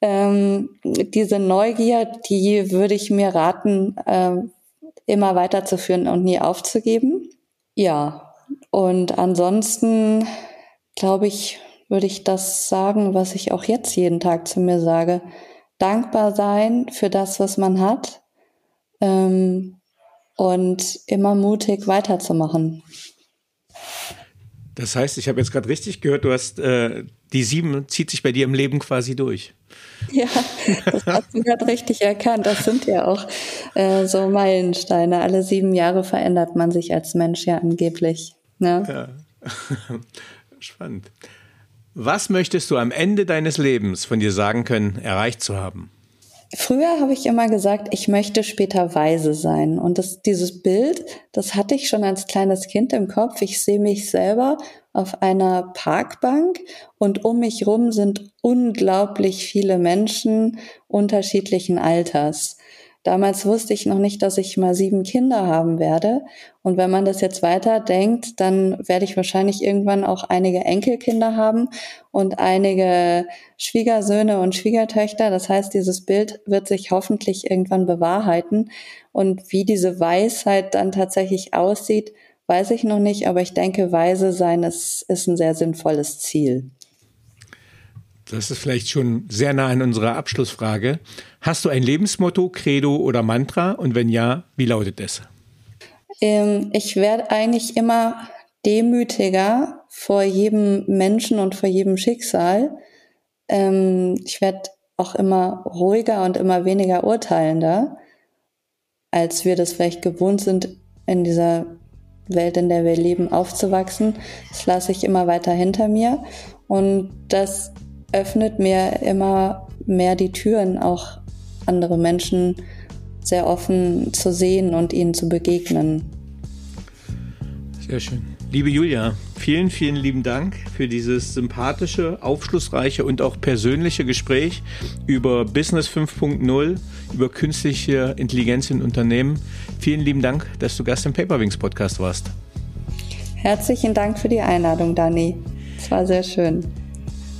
Ähm, diese Neugier, die würde ich mir raten, äh, immer weiterzuführen und nie aufzugeben. Ja, und ansonsten, glaube ich, würde ich das sagen, was ich auch jetzt jeden Tag zu mir sage. Dankbar sein für das, was man hat ähm, und immer mutig weiterzumachen. Das heißt, ich habe jetzt gerade richtig gehört, du hast äh, die sieben zieht sich bei dir im Leben quasi durch. Ja, das hast du gerade richtig erkannt. Das sind ja auch äh, so Meilensteine. Alle sieben Jahre verändert man sich als Mensch ja angeblich. Ne? Ja. Spannend. Was möchtest du am Ende deines Lebens von dir sagen können, erreicht zu haben? Früher habe ich immer gesagt, ich möchte später weise sein. Und das, dieses Bild, das hatte ich schon als kleines Kind im Kopf. Ich sehe mich selber auf einer Parkbank und um mich rum sind unglaublich viele Menschen unterschiedlichen Alters. Damals wusste ich noch nicht, dass ich mal sieben Kinder haben werde. Und wenn man das jetzt weiter denkt, dann werde ich wahrscheinlich irgendwann auch einige Enkelkinder haben und einige Schwiegersöhne und Schwiegertöchter. Das heißt, dieses Bild wird sich hoffentlich irgendwann bewahrheiten. Und wie diese Weisheit dann tatsächlich aussieht, weiß ich noch nicht. Aber ich denke, weise sein ist, ist ein sehr sinnvolles Ziel. Das ist vielleicht schon sehr nah an unserer Abschlussfrage. Hast du ein Lebensmotto, Credo oder Mantra? Und wenn ja, wie lautet es? Ähm, ich werde eigentlich immer demütiger vor jedem Menschen und vor jedem Schicksal. Ähm, ich werde auch immer ruhiger und immer weniger urteilender, als wir das vielleicht gewohnt sind, in dieser Welt, in der wir leben, aufzuwachsen. Das lasse ich immer weiter hinter mir. Und das öffnet mir immer mehr die Türen, auch andere Menschen sehr offen zu sehen und ihnen zu begegnen. Sehr schön. Liebe Julia, vielen, vielen lieben Dank für dieses sympathische, aufschlussreiche und auch persönliche Gespräch über Business 5.0, über künstliche Intelligenz in Unternehmen. Vielen lieben Dank, dass du Gast im Paperwings Podcast warst. Herzlichen Dank für die Einladung, Dani. Es war sehr schön.